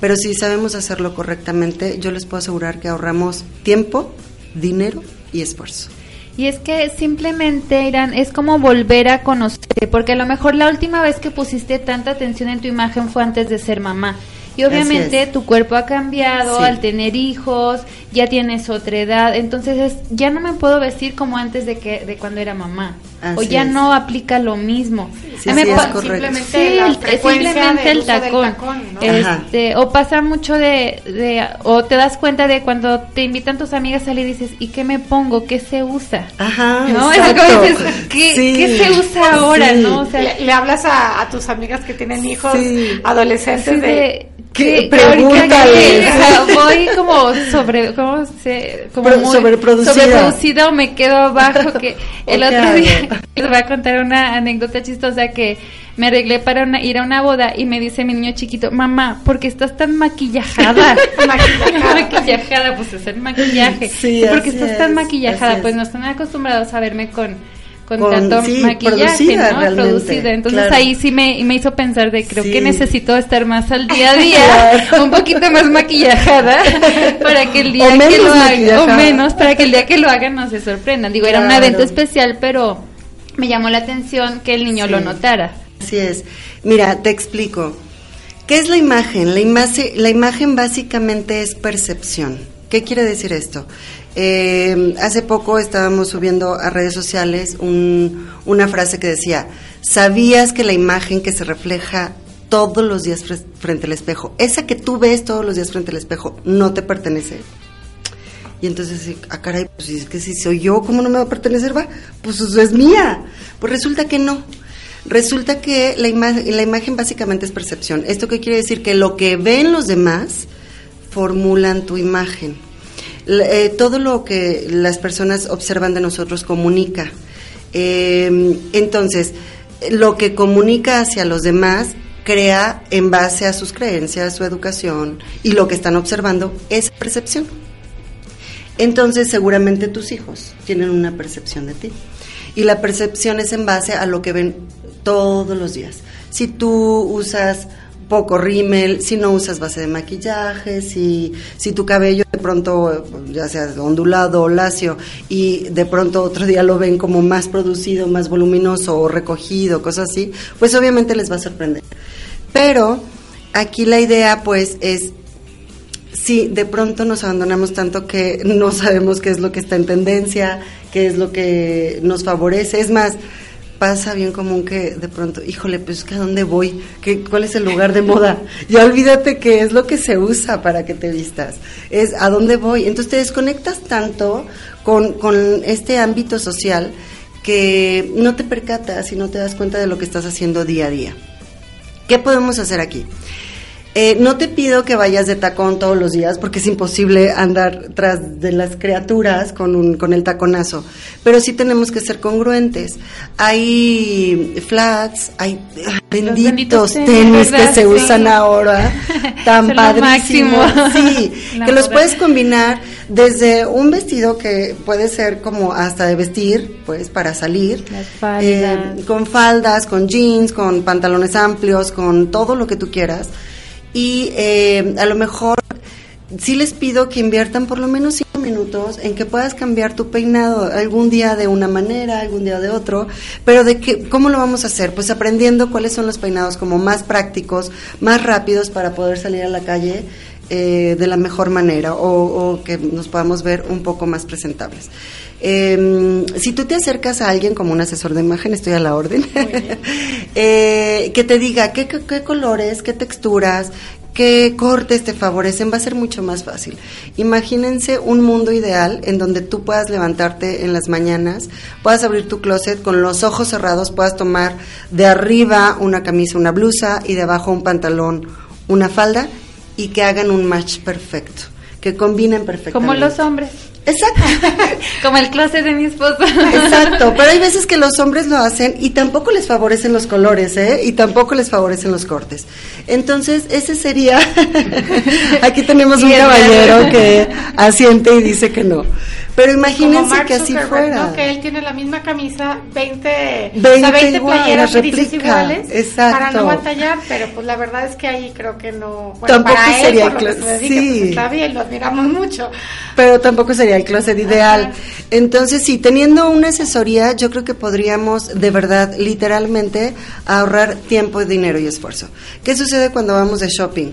Pero si sabemos hacerlo correctamente, yo les puedo asegurar que ahorramos tiempo, dinero y esfuerzo. Y es que simplemente, Irán, es como volver a conocerte, porque a lo mejor la última vez que pusiste tanta atención en tu imagen fue antes de ser mamá. Y obviamente tu cuerpo ha cambiado Sí. al tener hijos, ya tienes otra edad, entonces es, ya no me puedo vestir como antes de que de cuando era mamá. o ya es. no aplica lo mismo. Sí, sí, es. Simplemente la simplemente el tacón. tacón, ¿no? Ajá. Este, o pasa mucho de, de, o te das cuenta de cuando te invitan tus amigas a salir y dices, ¿y qué me pongo? ¿Qué se usa? Ajá, ¿No? Dices, ¿qué, Sí. qué se usa ahora? Sí. ¿No? O sea, le, le hablas a, a tus amigas que tienen hijos Sí. adolescentes así de, de, ¿Qué? o sea, voy como sobre, ¿cómo se? Como Pro- muy sobreproducida. sobreproducida o me quedo abajo que el ¿O qué otro día les voy a contar una anécdota chistosa que me arreglé para una- ir a una boda y me dice mi niño chiquito, mamá, ¿por qué estás tan maquillajada? Maquillajada. pues es el maquillaje. Sí, ¿Por qué estás tan maquillajada? Pues es. no están acostumbrados a verme con, con, Con- tanto sí, maquillaje, producida ¿no? realmente, Producida. Entonces claro. ahí sí me, me hizo pensar de creo Sí. que necesito estar más al día a día, Claro. un poquito más maquillajada para que el día O que lo haga, o menos para que el día que lo hagan no se sorprendan. Digo, era un evento especial, pero me llamó la atención que el niño Sí. lo notara. Así es. Mira, te explico. ¿Qué es la imagen? La, imagen? la imagen básicamente es percepción. ¿Qué quiere decir esto? Eh, hace poco estábamos subiendo a redes sociales un- una frase que decía, ¿sabías que la imagen que se refleja todos los días fre- frente al espejo, esa que tú ves todos los días frente al espejo, no te pertenece? Y entonces, ah, caray, pues es que si soy yo, ¿cómo no me va a pertenecer? Va, pues eso es mía. Pues resulta que no. Resulta que la, la imagen básicamente es percepción. ¿Esto qué quiere decir? Que lo que ven los demás formulan tu imagen. Eh, todo lo que las personas observan de nosotros comunica. Eh, entonces, lo que comunica hacia los demás crea en base a sus creencias, su educación y lo que están observando es percepción. Entonces, seguramente tus hijos tienen una percepción de ti. Y la percepción es en base a lo que ven todos los días. Si tú usas poco rímel, si no usas base de maquillaje, si, si tu cabello de pronto, ya sea ondulado o lacio, y de pronto otro día lo ven como más producido, más voluminoso o recogido, cosas así, pues obviamente les va a sorprender. Pero aquí la idea pues es sí, de pronto nos abandonamos tanto que no sabemos qué es lo que está en tendencia, qué es lo que nos favorece. Es más, pasa bien común que de pronto, híjole, pues ¿que ¿a dónde voy? ¿Qué, ¿Cuál es el lugar de moda? Ya olvídate que es lo que se usa para que te vistas. Es a dónde voy. Entonces te desconectas tanto con, con este ámbito social que no te percatas y no te das cuenta de lo que estás haciendo día a día. ¿Qué podemos hacer aquí? Eh, no te pido que vayas de tacón todos los días porque es imposible andar tras de las criaturas con, un, con el taconazo, pero sí tenemos que ser congruentes. Hay flats, hay benditos benditos tenis, tenis, que se Sí. usan ahora, tan padrísimos, sí, La que los puedes combinar desde un vestido que puede ser como hasta de vestir, pues para salir, faldas. eh, con faldas, con jeans, con pantalones amplios, con todo lo que tú quieras. Y eh, a lo mejor sí les pido que inviertan por lo menos cinco minutos en que puedas cambiar tu peinado algún día de una manera, algún día de otro, pero de que, ¿cómo lo vamos a hacer? Pues aprendiendo cuáles son los peinados como más prácticos, más rápidos para poder salir a la calle eh, de la mejor manera o, o que nos podamos ver un poco más presentables. Eh, si tú te acercas a alguien como un asesor de imagen, estoy a la orden, eh, que te diga qué, qué- qué colores, qué texturas, qué cortes te favorecen, va a ser mucho más fácil. Imagínense un mundo ideal en donde tú puedas levantarte en las mañanas, puedas abrir tu closet con los ojos cerrados, puedas tomar de arriba una camisa, una blusa y de abajo un pantalón, una falda y que hagan un match perfecto, que combinen perfectamente. Como los hombres. Exacto. Como el closet de mi esposo. Exacto, pero hay veces que los hombres lo hacen y tampoco les favorecen los colores, ¿eh? Y tampoco les favorecen los cortes. Entonces, ese sería... Aquí tenemos un caballero que asiente y dice que no. Pero imagínense que así fuera. ¿no? Que él tiene la misma camisa, 20, 20 o sea, 20 igual, playeras réplica, iguales exacto. para no batallar, pero pues la verdad es que ahí creo que no, bueno, Tampoco para sería cla- se dedica, sí. pues está bien, lo admiramos mucho. pero tampoco sería el closet ideal. Entonces, sí, teniendo una asesoría, yo creo que podríamos de verdad, literalmente, ahorrar tiempo, dinero y esfuerzo. ¿Qué sucede cuando vamos de shopping?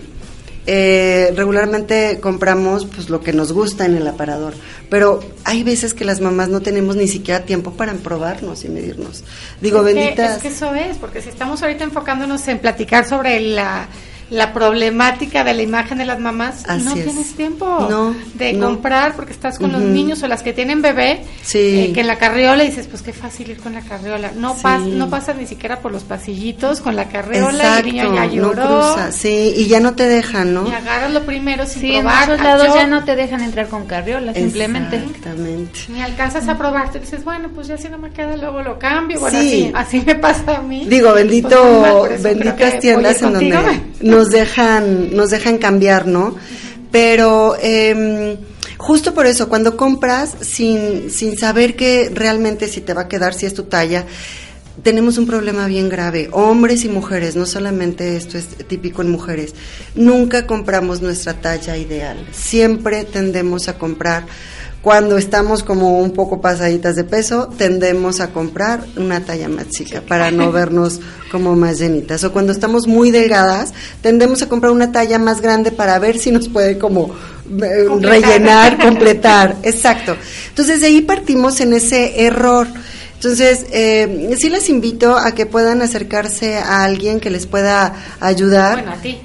Eh, regularmente compramos pues lo que nos gusta en el aparador, pero hay veces que las mamás no tenemos ni siquiera tiempo para probarnos y medirnos. Digo, es que- benditas. es que eso es, porque si estamos ahorita enfocándonos en platicar sobre la, la problemática de la imagen de las mamás, Así no es. tienes tiempo No, de no. comprar porque estás con los niños o las que tienen bebé, Sí. eh, que en la carriola dices, pues qué fácil ir con la carriola. No, Sí. pas, no pasas ni siquiera por los pasillitos con la carriola y el niño ya no lloró. cruza, sí, y ya no te dejan, ¿no? Y agarras lo primero sin Sí, probar. Ah, lados yo- ya no te dejan entrar con carriola, simplemente. Exactamente. Ni alcanzas a probarte, dices, bueno, pues ya si no me queda, luego lo cambio. Bueno, Sí. así, así me pasa a mí. Digo, Pues bendito, muy mal, benditas tiendas en donde. nos dejan, nos dejan cambiar, ¿no? Pero em, justo por eso, cuando compras sin, sin saber que realmente si te va a quedar, si es tu talla, tenemos un problema bien grave. Hombres y mujeres, no solamente esto es típico en mujeres, nunca compramos nuestra talla ideal. Siempre tendemos a comprar cuando estamos como un poco pasaditas de peso, tendemos a comprar una talla más chica para no vernos como más llenitas. O cuando estamos muy delgadas, tendemos a comprar una talla más grande para ver si nos puede como eh, rellenar, completar. Exacto. Entonces de ahí partimos en ese error. Entonces, eh, sí les invito a que puedan acercarse a alguien que les pueda ayudar. Bueno, a ti.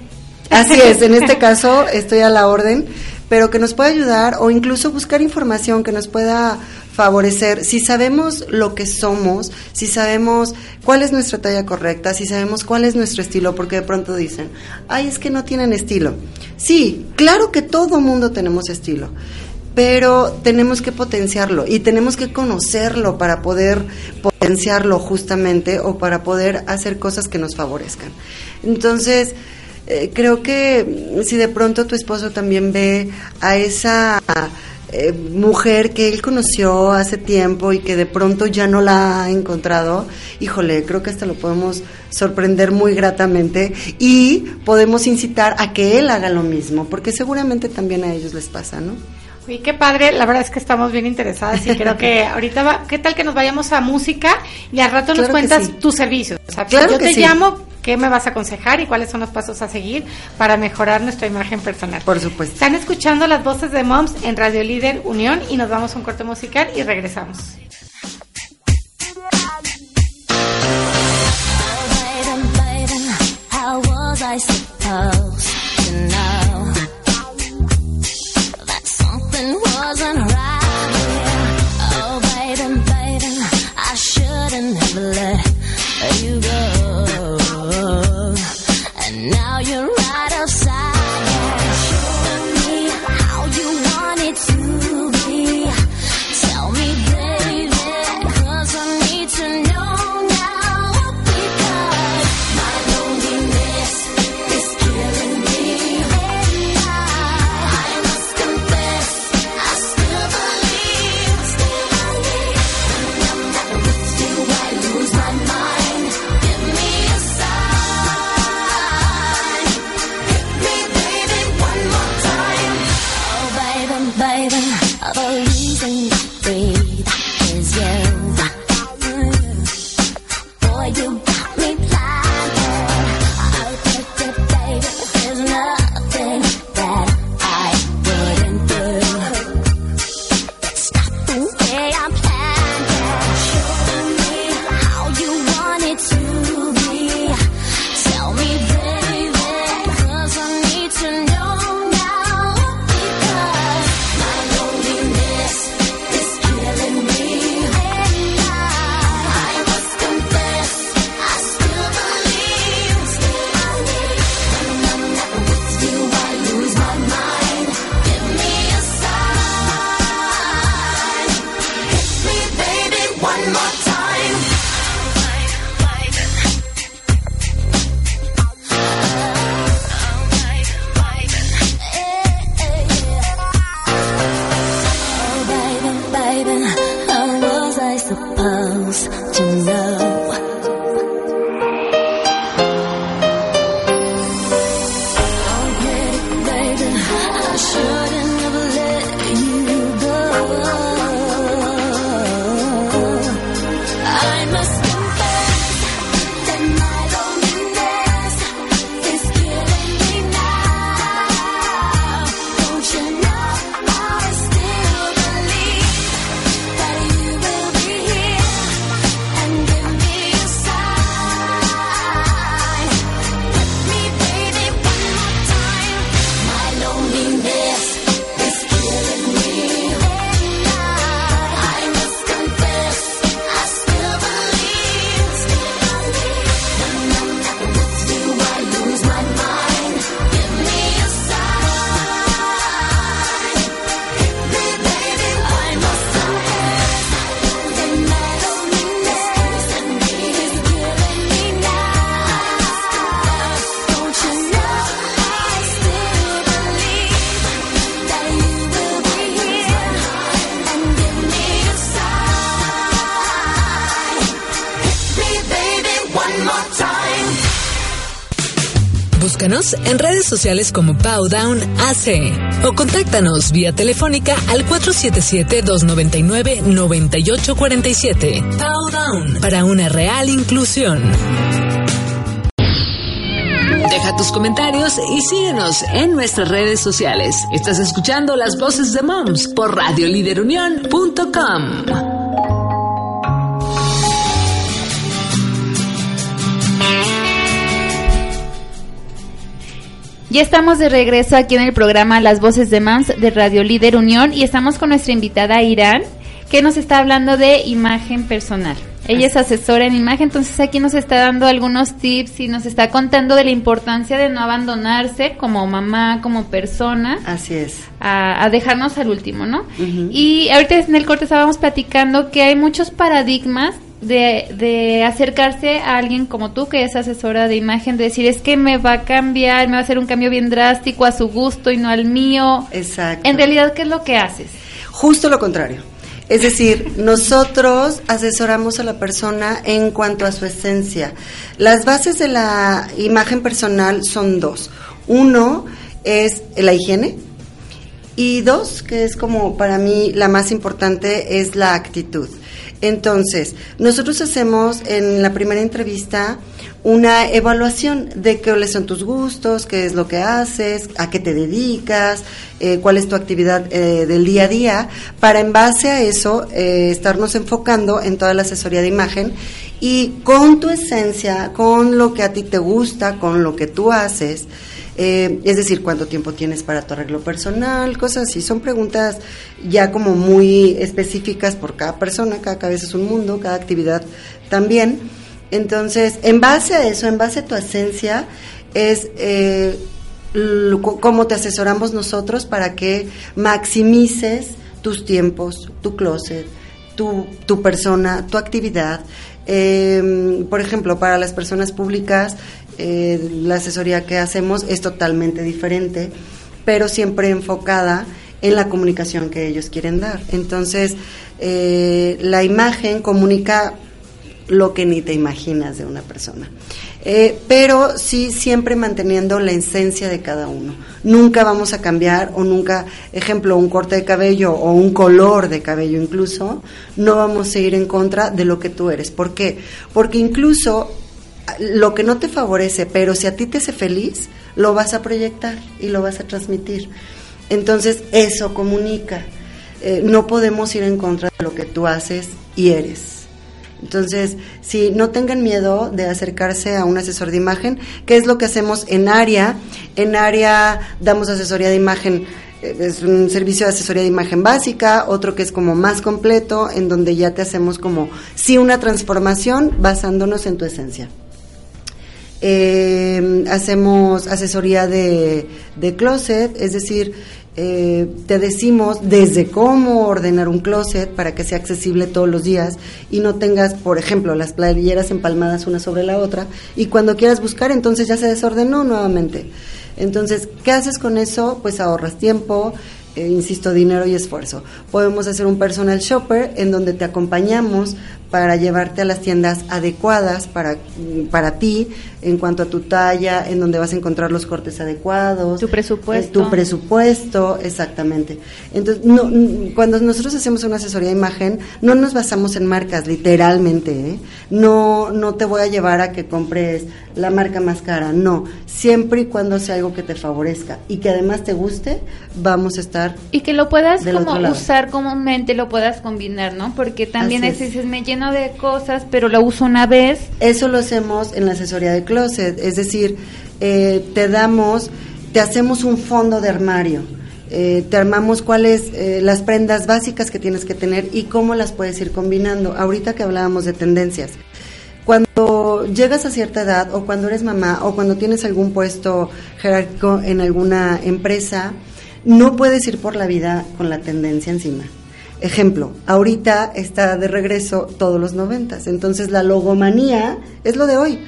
Así es, en este caso estoy a la orden, pero que nos pueda ayudar o incluso buscar información que nos pueda favorecer. Si sabemos lo que somos, si sabemos cuál es nuestra talla correcta, si sabemos cuál es nuestro estilo, porque de pronto dicen, ay, es que no tienen estilo. Sí, claro que todo mundo tenemos estilo, pero tenemos que potenciarlo y tenemos que conocerlo para poder potenciarlo justamente o para poder hacer cosas que nos favorezcan. Entonces, eh, creo que si de pronto tu esposo también ve a esa eh, mujer que él conoció hace tiempo y que de pronto ya no la ha encontrado, híjole, creo que hasta lo podemos sorprender muy gratamente y podemos incitar a que él haga lo mismo, porque seguramente también a ellos les pasa, ¿no? Y qué padre, la verdad es que estamos bien interesadas y creo que ahorita va, ¿qué tal que nos vayamos a música y al rato nos Claro cuentas sí. tus servicios? O sea, Claro yo te sí. llamo, ¿qué me vas a aconsejar y cuáles son los pasos a seguir para mejorar nuestra imagen personal? Por supuesto. Están escuchando las voces de Moms en Radio Líder Unión y nos vamos a un corte musical y regresamos. Baby, En redes sociales como Powdown AC o contáctanos vía telefónica al 477-299-9847. Powdown para una real inclusión. Deja tus comentarios y síguenos en nuestras redes sociales. Estás escuchando las voces de Moms por radioliderunión.com. Ya estamos de regreso aquí en el programa Las Voces de Moms de Radio Líder Unión y estamos con nuestra invitada Irán, que nos está hablando de imagen personal. Ella es asesora en imagen, entonces aquí nos está dando algunos tips y nos está contando de la importancia de no abandonarse como mamá, como persona. Así es. A, a dejarnos al último, ¿no? Y ahorita en el corte estábamos platicando que hay muchos paradigmas de, de acercarse a alguien como tú, que es asesora de imagen, de decir, es que me va a cambiar, me va a hacer un cambio bien drástico a su gusto y no al mío. Exacto. En realidad, ¿qué es lo que haces? Justo lo contrario. Es decir, nosotros asesoramos a la persona en cuanto a su esencia. Las bases de la imagen personal son dos. Uno es la higiene y dos, que es como para mí la más importante, es la actitud. Entonces, nosotros hacemos en la primera entrevista una evaluación de cuáles son tus gustos, qué es lo que haces, a qué te dedicas, eh, cuál es tu actividad eh, del día a día, para en base a eso eh, estarnos enfocando en toda la asesoría de imagen y con tu esencia, con lo que a ti te gusta, con lo que tú haces, eh, es decir, cuánto tiempo tienes para tu arreglo personal, cosas así. Son preguntas ya como muy específicas por cada persona, cada cabeza es un mundo, cada actividad también. Entonces, en base a eso, en base a tu esencia, es eh, cómo te asesoramos nosotros para que maximices tus tiempos, tu closet, tu, tu persona, tu actividad. Eh, por ejemplo, para las personas públicas, eh, la asesoría que hacemos es totalmente diferente, pero siempre enfocada en la comunicación que ellos quieren dar. Entonces, eh, la imagen comunica lo que ni te imaginas de una persona. Eh, pero sí siempre manteniendo la esencia de cada uno. Nunca vamos a cambiar o nunca, ejemplo, un corte de cabello o un color de cabello incluso, no vamos a ir en contra de lo que tú eres. ¿Por qué? Porque incluso lo que no te favorece, pero si a ti te hace feliz, lo vas a proyectar y lo vas a transmitir. Entonces eso comunica. Eh, no podemos ir en contra de lo que tú haces y eres. Entonces, si no tengan miedo de acercarse a un asesor de imagen, ¿qué es lo que hacemos en área? En área damos asesoría de imagen, eh, es un servicio de asesoría de imagen básica, otro que es como más completo, en donde ya te hacemos como sí una transformación basándonos en tu esencia. Eh, hacemos asesoría de, de closet, es decir, eh, te decimos desde cómo ordenar un closet para que sea accesible todos los días y no tengas, por ejemplo, las playeras empalmadas una sobre la otra y cuando quieras buscar entonces ya se desordenó nuevamente. Entonces, ¿qué haces con eso? Pues ahorras tiempo, eh, insisto, dinero y esfuerzo. Podemos hacer un personal shopper en donde te acompañamos para llevarte a las tiendas adecuadas para, para ti en cuanto a tu talla, en donde vas a encontrar los cortes adecuados. Tu presupuesto. Eh, tu presupuesto, exactamente. Entonces, no, cuando nosotros hacemos una asesoría de imagen, no nos basamos en marcas, literalmente. ¿eh? No, no te voy a llevar a que compres la marca más cara, no. Siempre y cuando sea algo que te favorezca y que además te guste, vamos a estar Y que lo puedas como usar comúnmente, lo puedas combinar, ¿no? Porque también es, es. dices, me de cosas, pero lo uso una vez. Eso lo hacemos en la asesoría de closet, es decir, eh, te damos, te hacemos un fondo de armario, eh, te armamos cuáles eh, las prendas básicas que tienes que tener y cómo las puedes ir combinando. Ahorita que hablábamos de tendencias, cuando llegas a cierta edad o cuando eres mamá o cuando tienes algún puesto jerárquico en alguna empresa, no puedes ir por la vida con la tendencia encima. Ejemplo, ahorita está de regreso todos los noventas, entonces la logomanía es lo de hoy.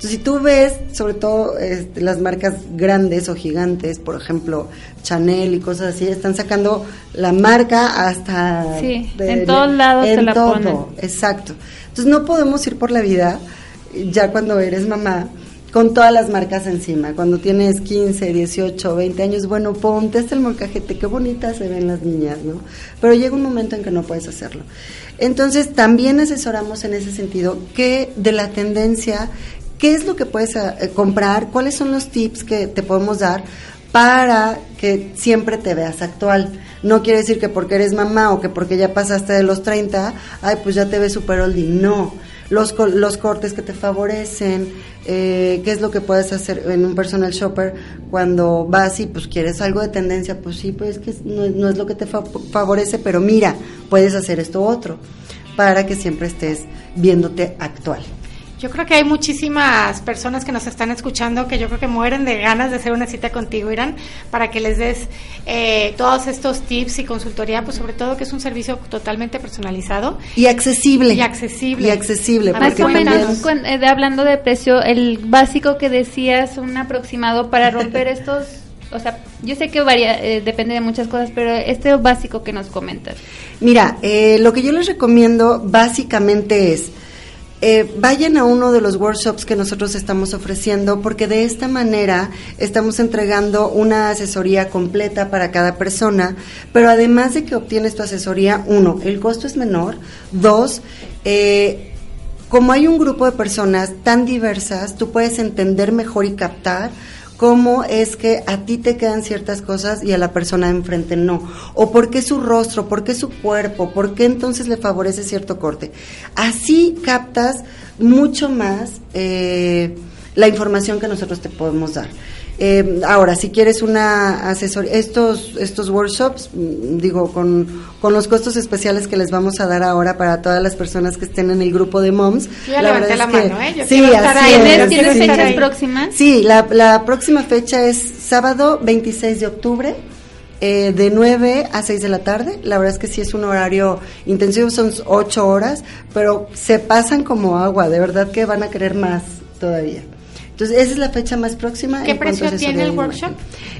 Entonces, si tú ves, sobre todo este, las marcas grandes o gigantes, por ejemplo, Chanel y cosas así, están sacando la marca hasta... Sí, en todos lados en te la todo, ponen. Exacto. Entonces no podemos ir por la vida ya cuando eres mamá, con todas las marcas encima. Cuando tienes 15, 18, 20 años, bueno, ponte este el molcajete, qué bonitas se ven las niñas, ¿no? Pero llega un momento en que no puedes hacerlo. Entonces, también asesoramos en ese sentido que de la tendencia, qué es lo que puedes eh, comprar, cuáles son los tips que te podemos dar para que siempre te veas actual. No quiere decir que porque eres mamá o que porque ya pasaste de los 30, ay, pues ya te ves super oldie. No. Los, los cortes que te favorecen, eh, qué es lo que puedes hacer en un personal shopper cuando vas y pues quieres algo de tendencia, pues sí, pues es que no, no es lo que te fa- favorece, pero mira, puedes hacer esto otro para que siempre estés viéndote actual. Yo creo que hay muchísimas personas que nos están escuchando que yo creo que mueren de ganas de hacer una cita contigo, Irán, para que les des eh, todos estos tips y consultoría, pues sobre todo que es un servicio totalmente personalizado Y accesible. y accesible. Y accesible, Más o menos, eh, de- hablando de precio, el básico que decías, un aproximado para romper estos, o sea, yo sé que varía, eh, depende de muchas cosas, pero este básico que nos comentas. Mira, eh, lo que yo les recomiendo básicamente es, eh, vayan a uno de los workshops que nosotros estamos ofreciendo porque de esta manera estamos entregando una asesoría completa para cada persona, pero además de que obtienes tu asesoría, uno, el costo es menor, dos, eh, como hay un grupo de personas tan diversas, tú puedes entender mejor y captar cómo es que a ti te quedan ciertas cosas y a la persona de enfrente no. O por qué su rostro, por qué su cuerpo, por qué entonces le favorece cierto corte. Así captas mucho más eh, la información que nosotros te podemos dar. Eh, ahora, si quieres una asesoría, estos, estos workshops, mm, digo, con, con los costos especiales que les vamos a dar ahora para todas las personas que estén en el grupo de moms. Yo ya la levanté la que- mano, ¿eh? Yo sí, estar ahí. ¿Tienes, tienes fechas ahí. próximas? Sí, la, la próxima fecha es sábado 26 de octubre. eh, de 9 a 6 de la tarde, la verdad es que sí es un horario intensivo, son 8 horas, pero se pasan como agua, de verdad que van a querer más todavía. Entonces, esa es la fecha más próxima. ¿Qué precio tiene el workshop?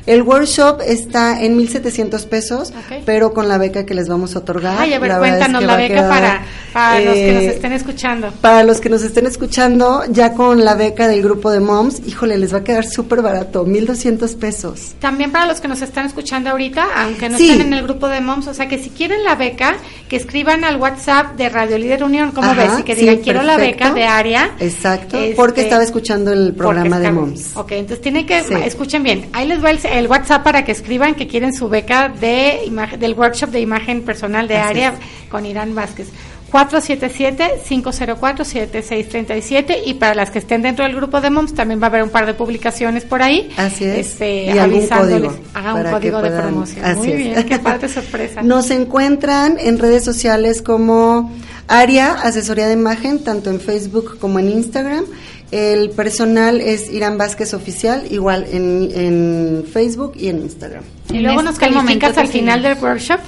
El workshop está en 1.700 pesos, pero con la beca que les vamos a otorgar. Ay, a ver, la verdad es cuéntanos que la beca quedar, para, para los que nos eh, estén escuchando. para los que nos estén escuchando, ya con la beca del grupo de moms, híjole, les va a quedar súper barato, 1.200 pesos. También para los que nos están escuchando ahorita, aunque no Sí. estén en el grupo de moms, o sea que si quieren la beca, que escriban al WhatsApp de Radio Líder Unión, como ves, y que sí, digan quiero la beca de área. Exacto, Este, porque estaba escuchando el programa porque de moms. Ok, entonces tienen que, Sí. escuchen bien, ahí les va el, el WhatsApp para que escriban que quieren su beca de imagen, del workshop de imagen personal de Así área con Irán Vázquez. 477-504-7637 y para las que estén dentro del grupo de moms también va a haber un par de publicaciones por ahí. Así es. Este, Y avisándoles. Haga un para código de promoción. así Muy es. bien, qué parte sorpresa. Nos encuentran en redes sociales como Área Asesoría de Imagen, tanto en Facebook como en Instagram. El personal es Irán Vázquez Oficial, igual en, en Facebook y en Instagram. Y luego nos este calificas al final del workshop.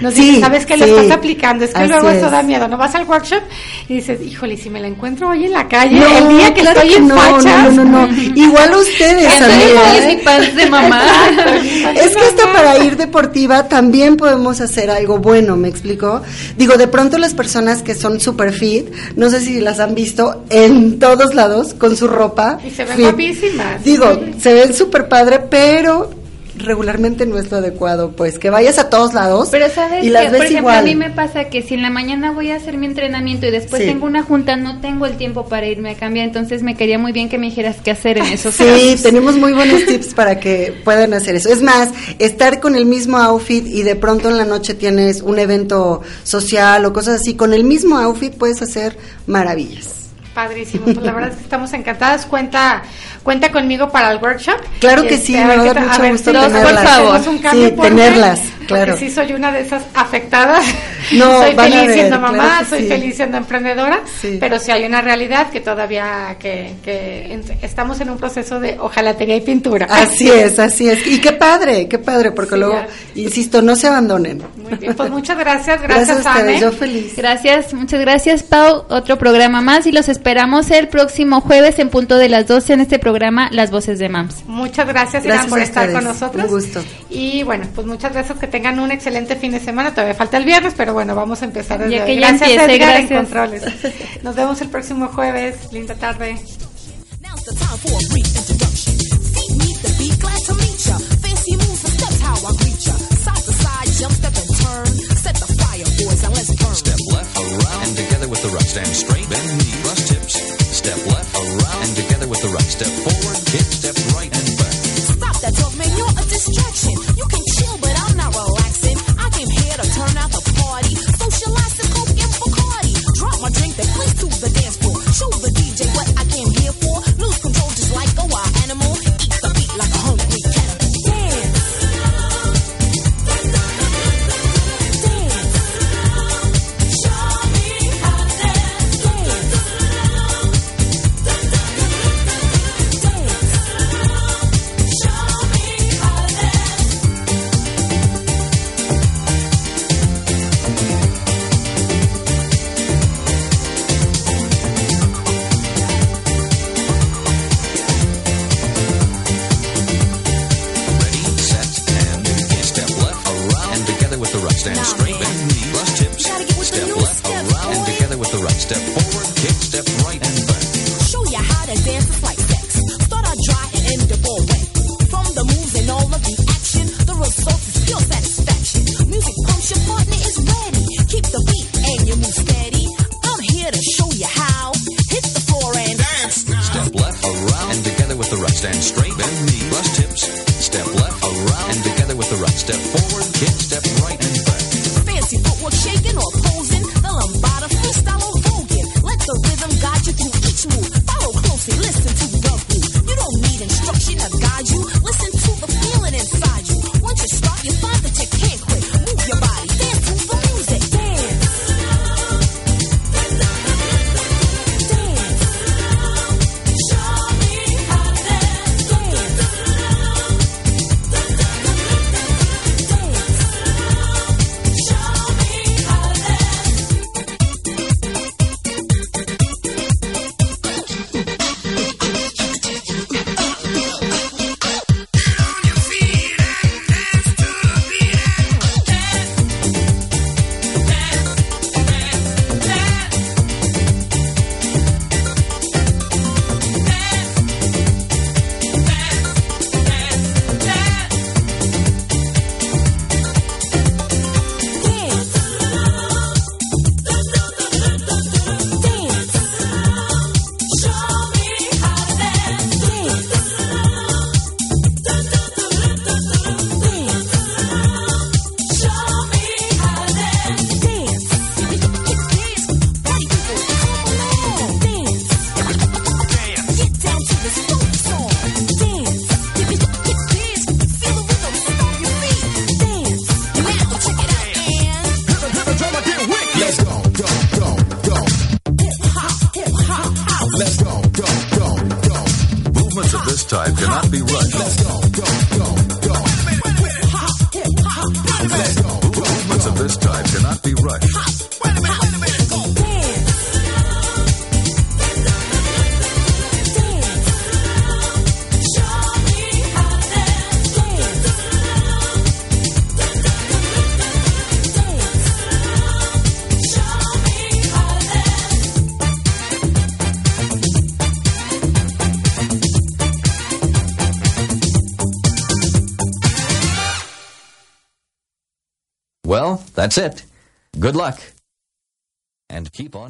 Nos Sí, dices, ¿sabes que lo sí. estás aplicando? Es que luego eso es. da miedo. No vas al workshop y dices, híjole, si me la encuentro hoy en la calle, el día que claro estoy que en no, fachas. no, no, no, no. Igual ustedes, amiga, bolis ¿eh? y pants de mamá. Es que para ir deportiva también podemos hacer algo bueno, ¿me explico? Digo, de pronto las personas que son super fit, no sé si las han visto en todos lados con su ropa. Y se ven fit. guapísimas. Digo, se ven súper padre, pero regularmente no es lo adecuado, pues que vayas a todos lados Pero sabes y las que, ves por ejemplo, igual. a mí me pasa que si en la mañana voy a hacer mi entrenamiento y después Sí. tengo una junta, no tengo el tiempo para irme a cambiar, entonces me quería muy bien que me dijeras qué hacer en esos Sí, casos. tenemos muy buenos tips para que puedan hacer eso. Es más, estar con el mismo outfit y de pronto en la noche tienes un evento social o cosas así, con el mismo outfit puedes hacer maravillas. Padrísimo, pues la verdad es que estamos encantadas. Cuenta cuenta conmigo para el workshop. Claro que Este, sí, a me va a dar mucho ver gusto tenerlas. un cambio Sí, por tenerlas, claro. Porque sí soy una de esas afectadas. No, soy van a feliz ver, siendo claro mamá, que soy sí. feliz siendo emprendedora, Sí. pero sí hay una realidad que todavía que, que estamos en un proceso de hojalatería y pintura. Así es, así es. Y qué padre, qué padre, porque Sí, luego, ya. insisto, no se abandonen. Muy bien, pues muchas gracias, gracias, Gracias a ustedes, Ame. yo feliz. Gracias, muchas gracias, Pau. Otro programa más y los esperamos esperamos el próximo jueves en punto de las 12 en este programa Las Voces de MAMS. Muchas gracias, gracias por estar con nosotros. Un gusto. Y bueno, pues muchas gracias, que tengan un excelente fin de semana. Todavía falta el viernes, pero bueno, vamos a empezar desde ya que ya gracias, empiece, Edgar, gracias. En controles. Nos vemos el próximo jueves. Linda tarde. Step left. together with the right. Stand straight, bend knee, cross tips. Step left, around, and together with the right. Step forward, hip, step right, and back. Stop that dog, man. You're a distraction. You can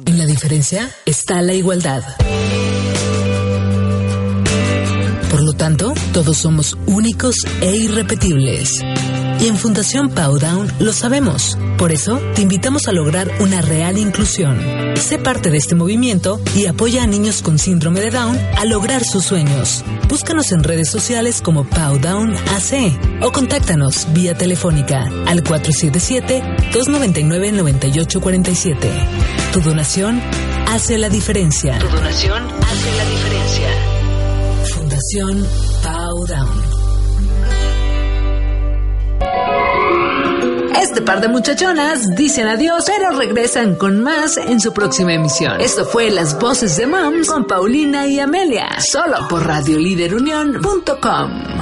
En la diferencia está la igualdad. Por lo tanto, todos somos únicos e irrepetibles. Y en Fundación Pau Down lo sabemos. Por eso, te invitamos a lograr una real inclusión. Sé parte de este movimiento y apoya a niños con síndrome de Down a lograr sus sueños. Búscanos en redes sociales como Pau Down AC o contáctanos vía telefónica al 477-299-9847. Tu donación hace la diferencia. Tu donación hace la diferencia. Fundación Pau Down. Este par de muchachonas dicen adiós, pero regresan con más en su próxima emisión. Esto fue Las Voces de Moms con Paulina y Amelia, solo por radiolíderunión.com.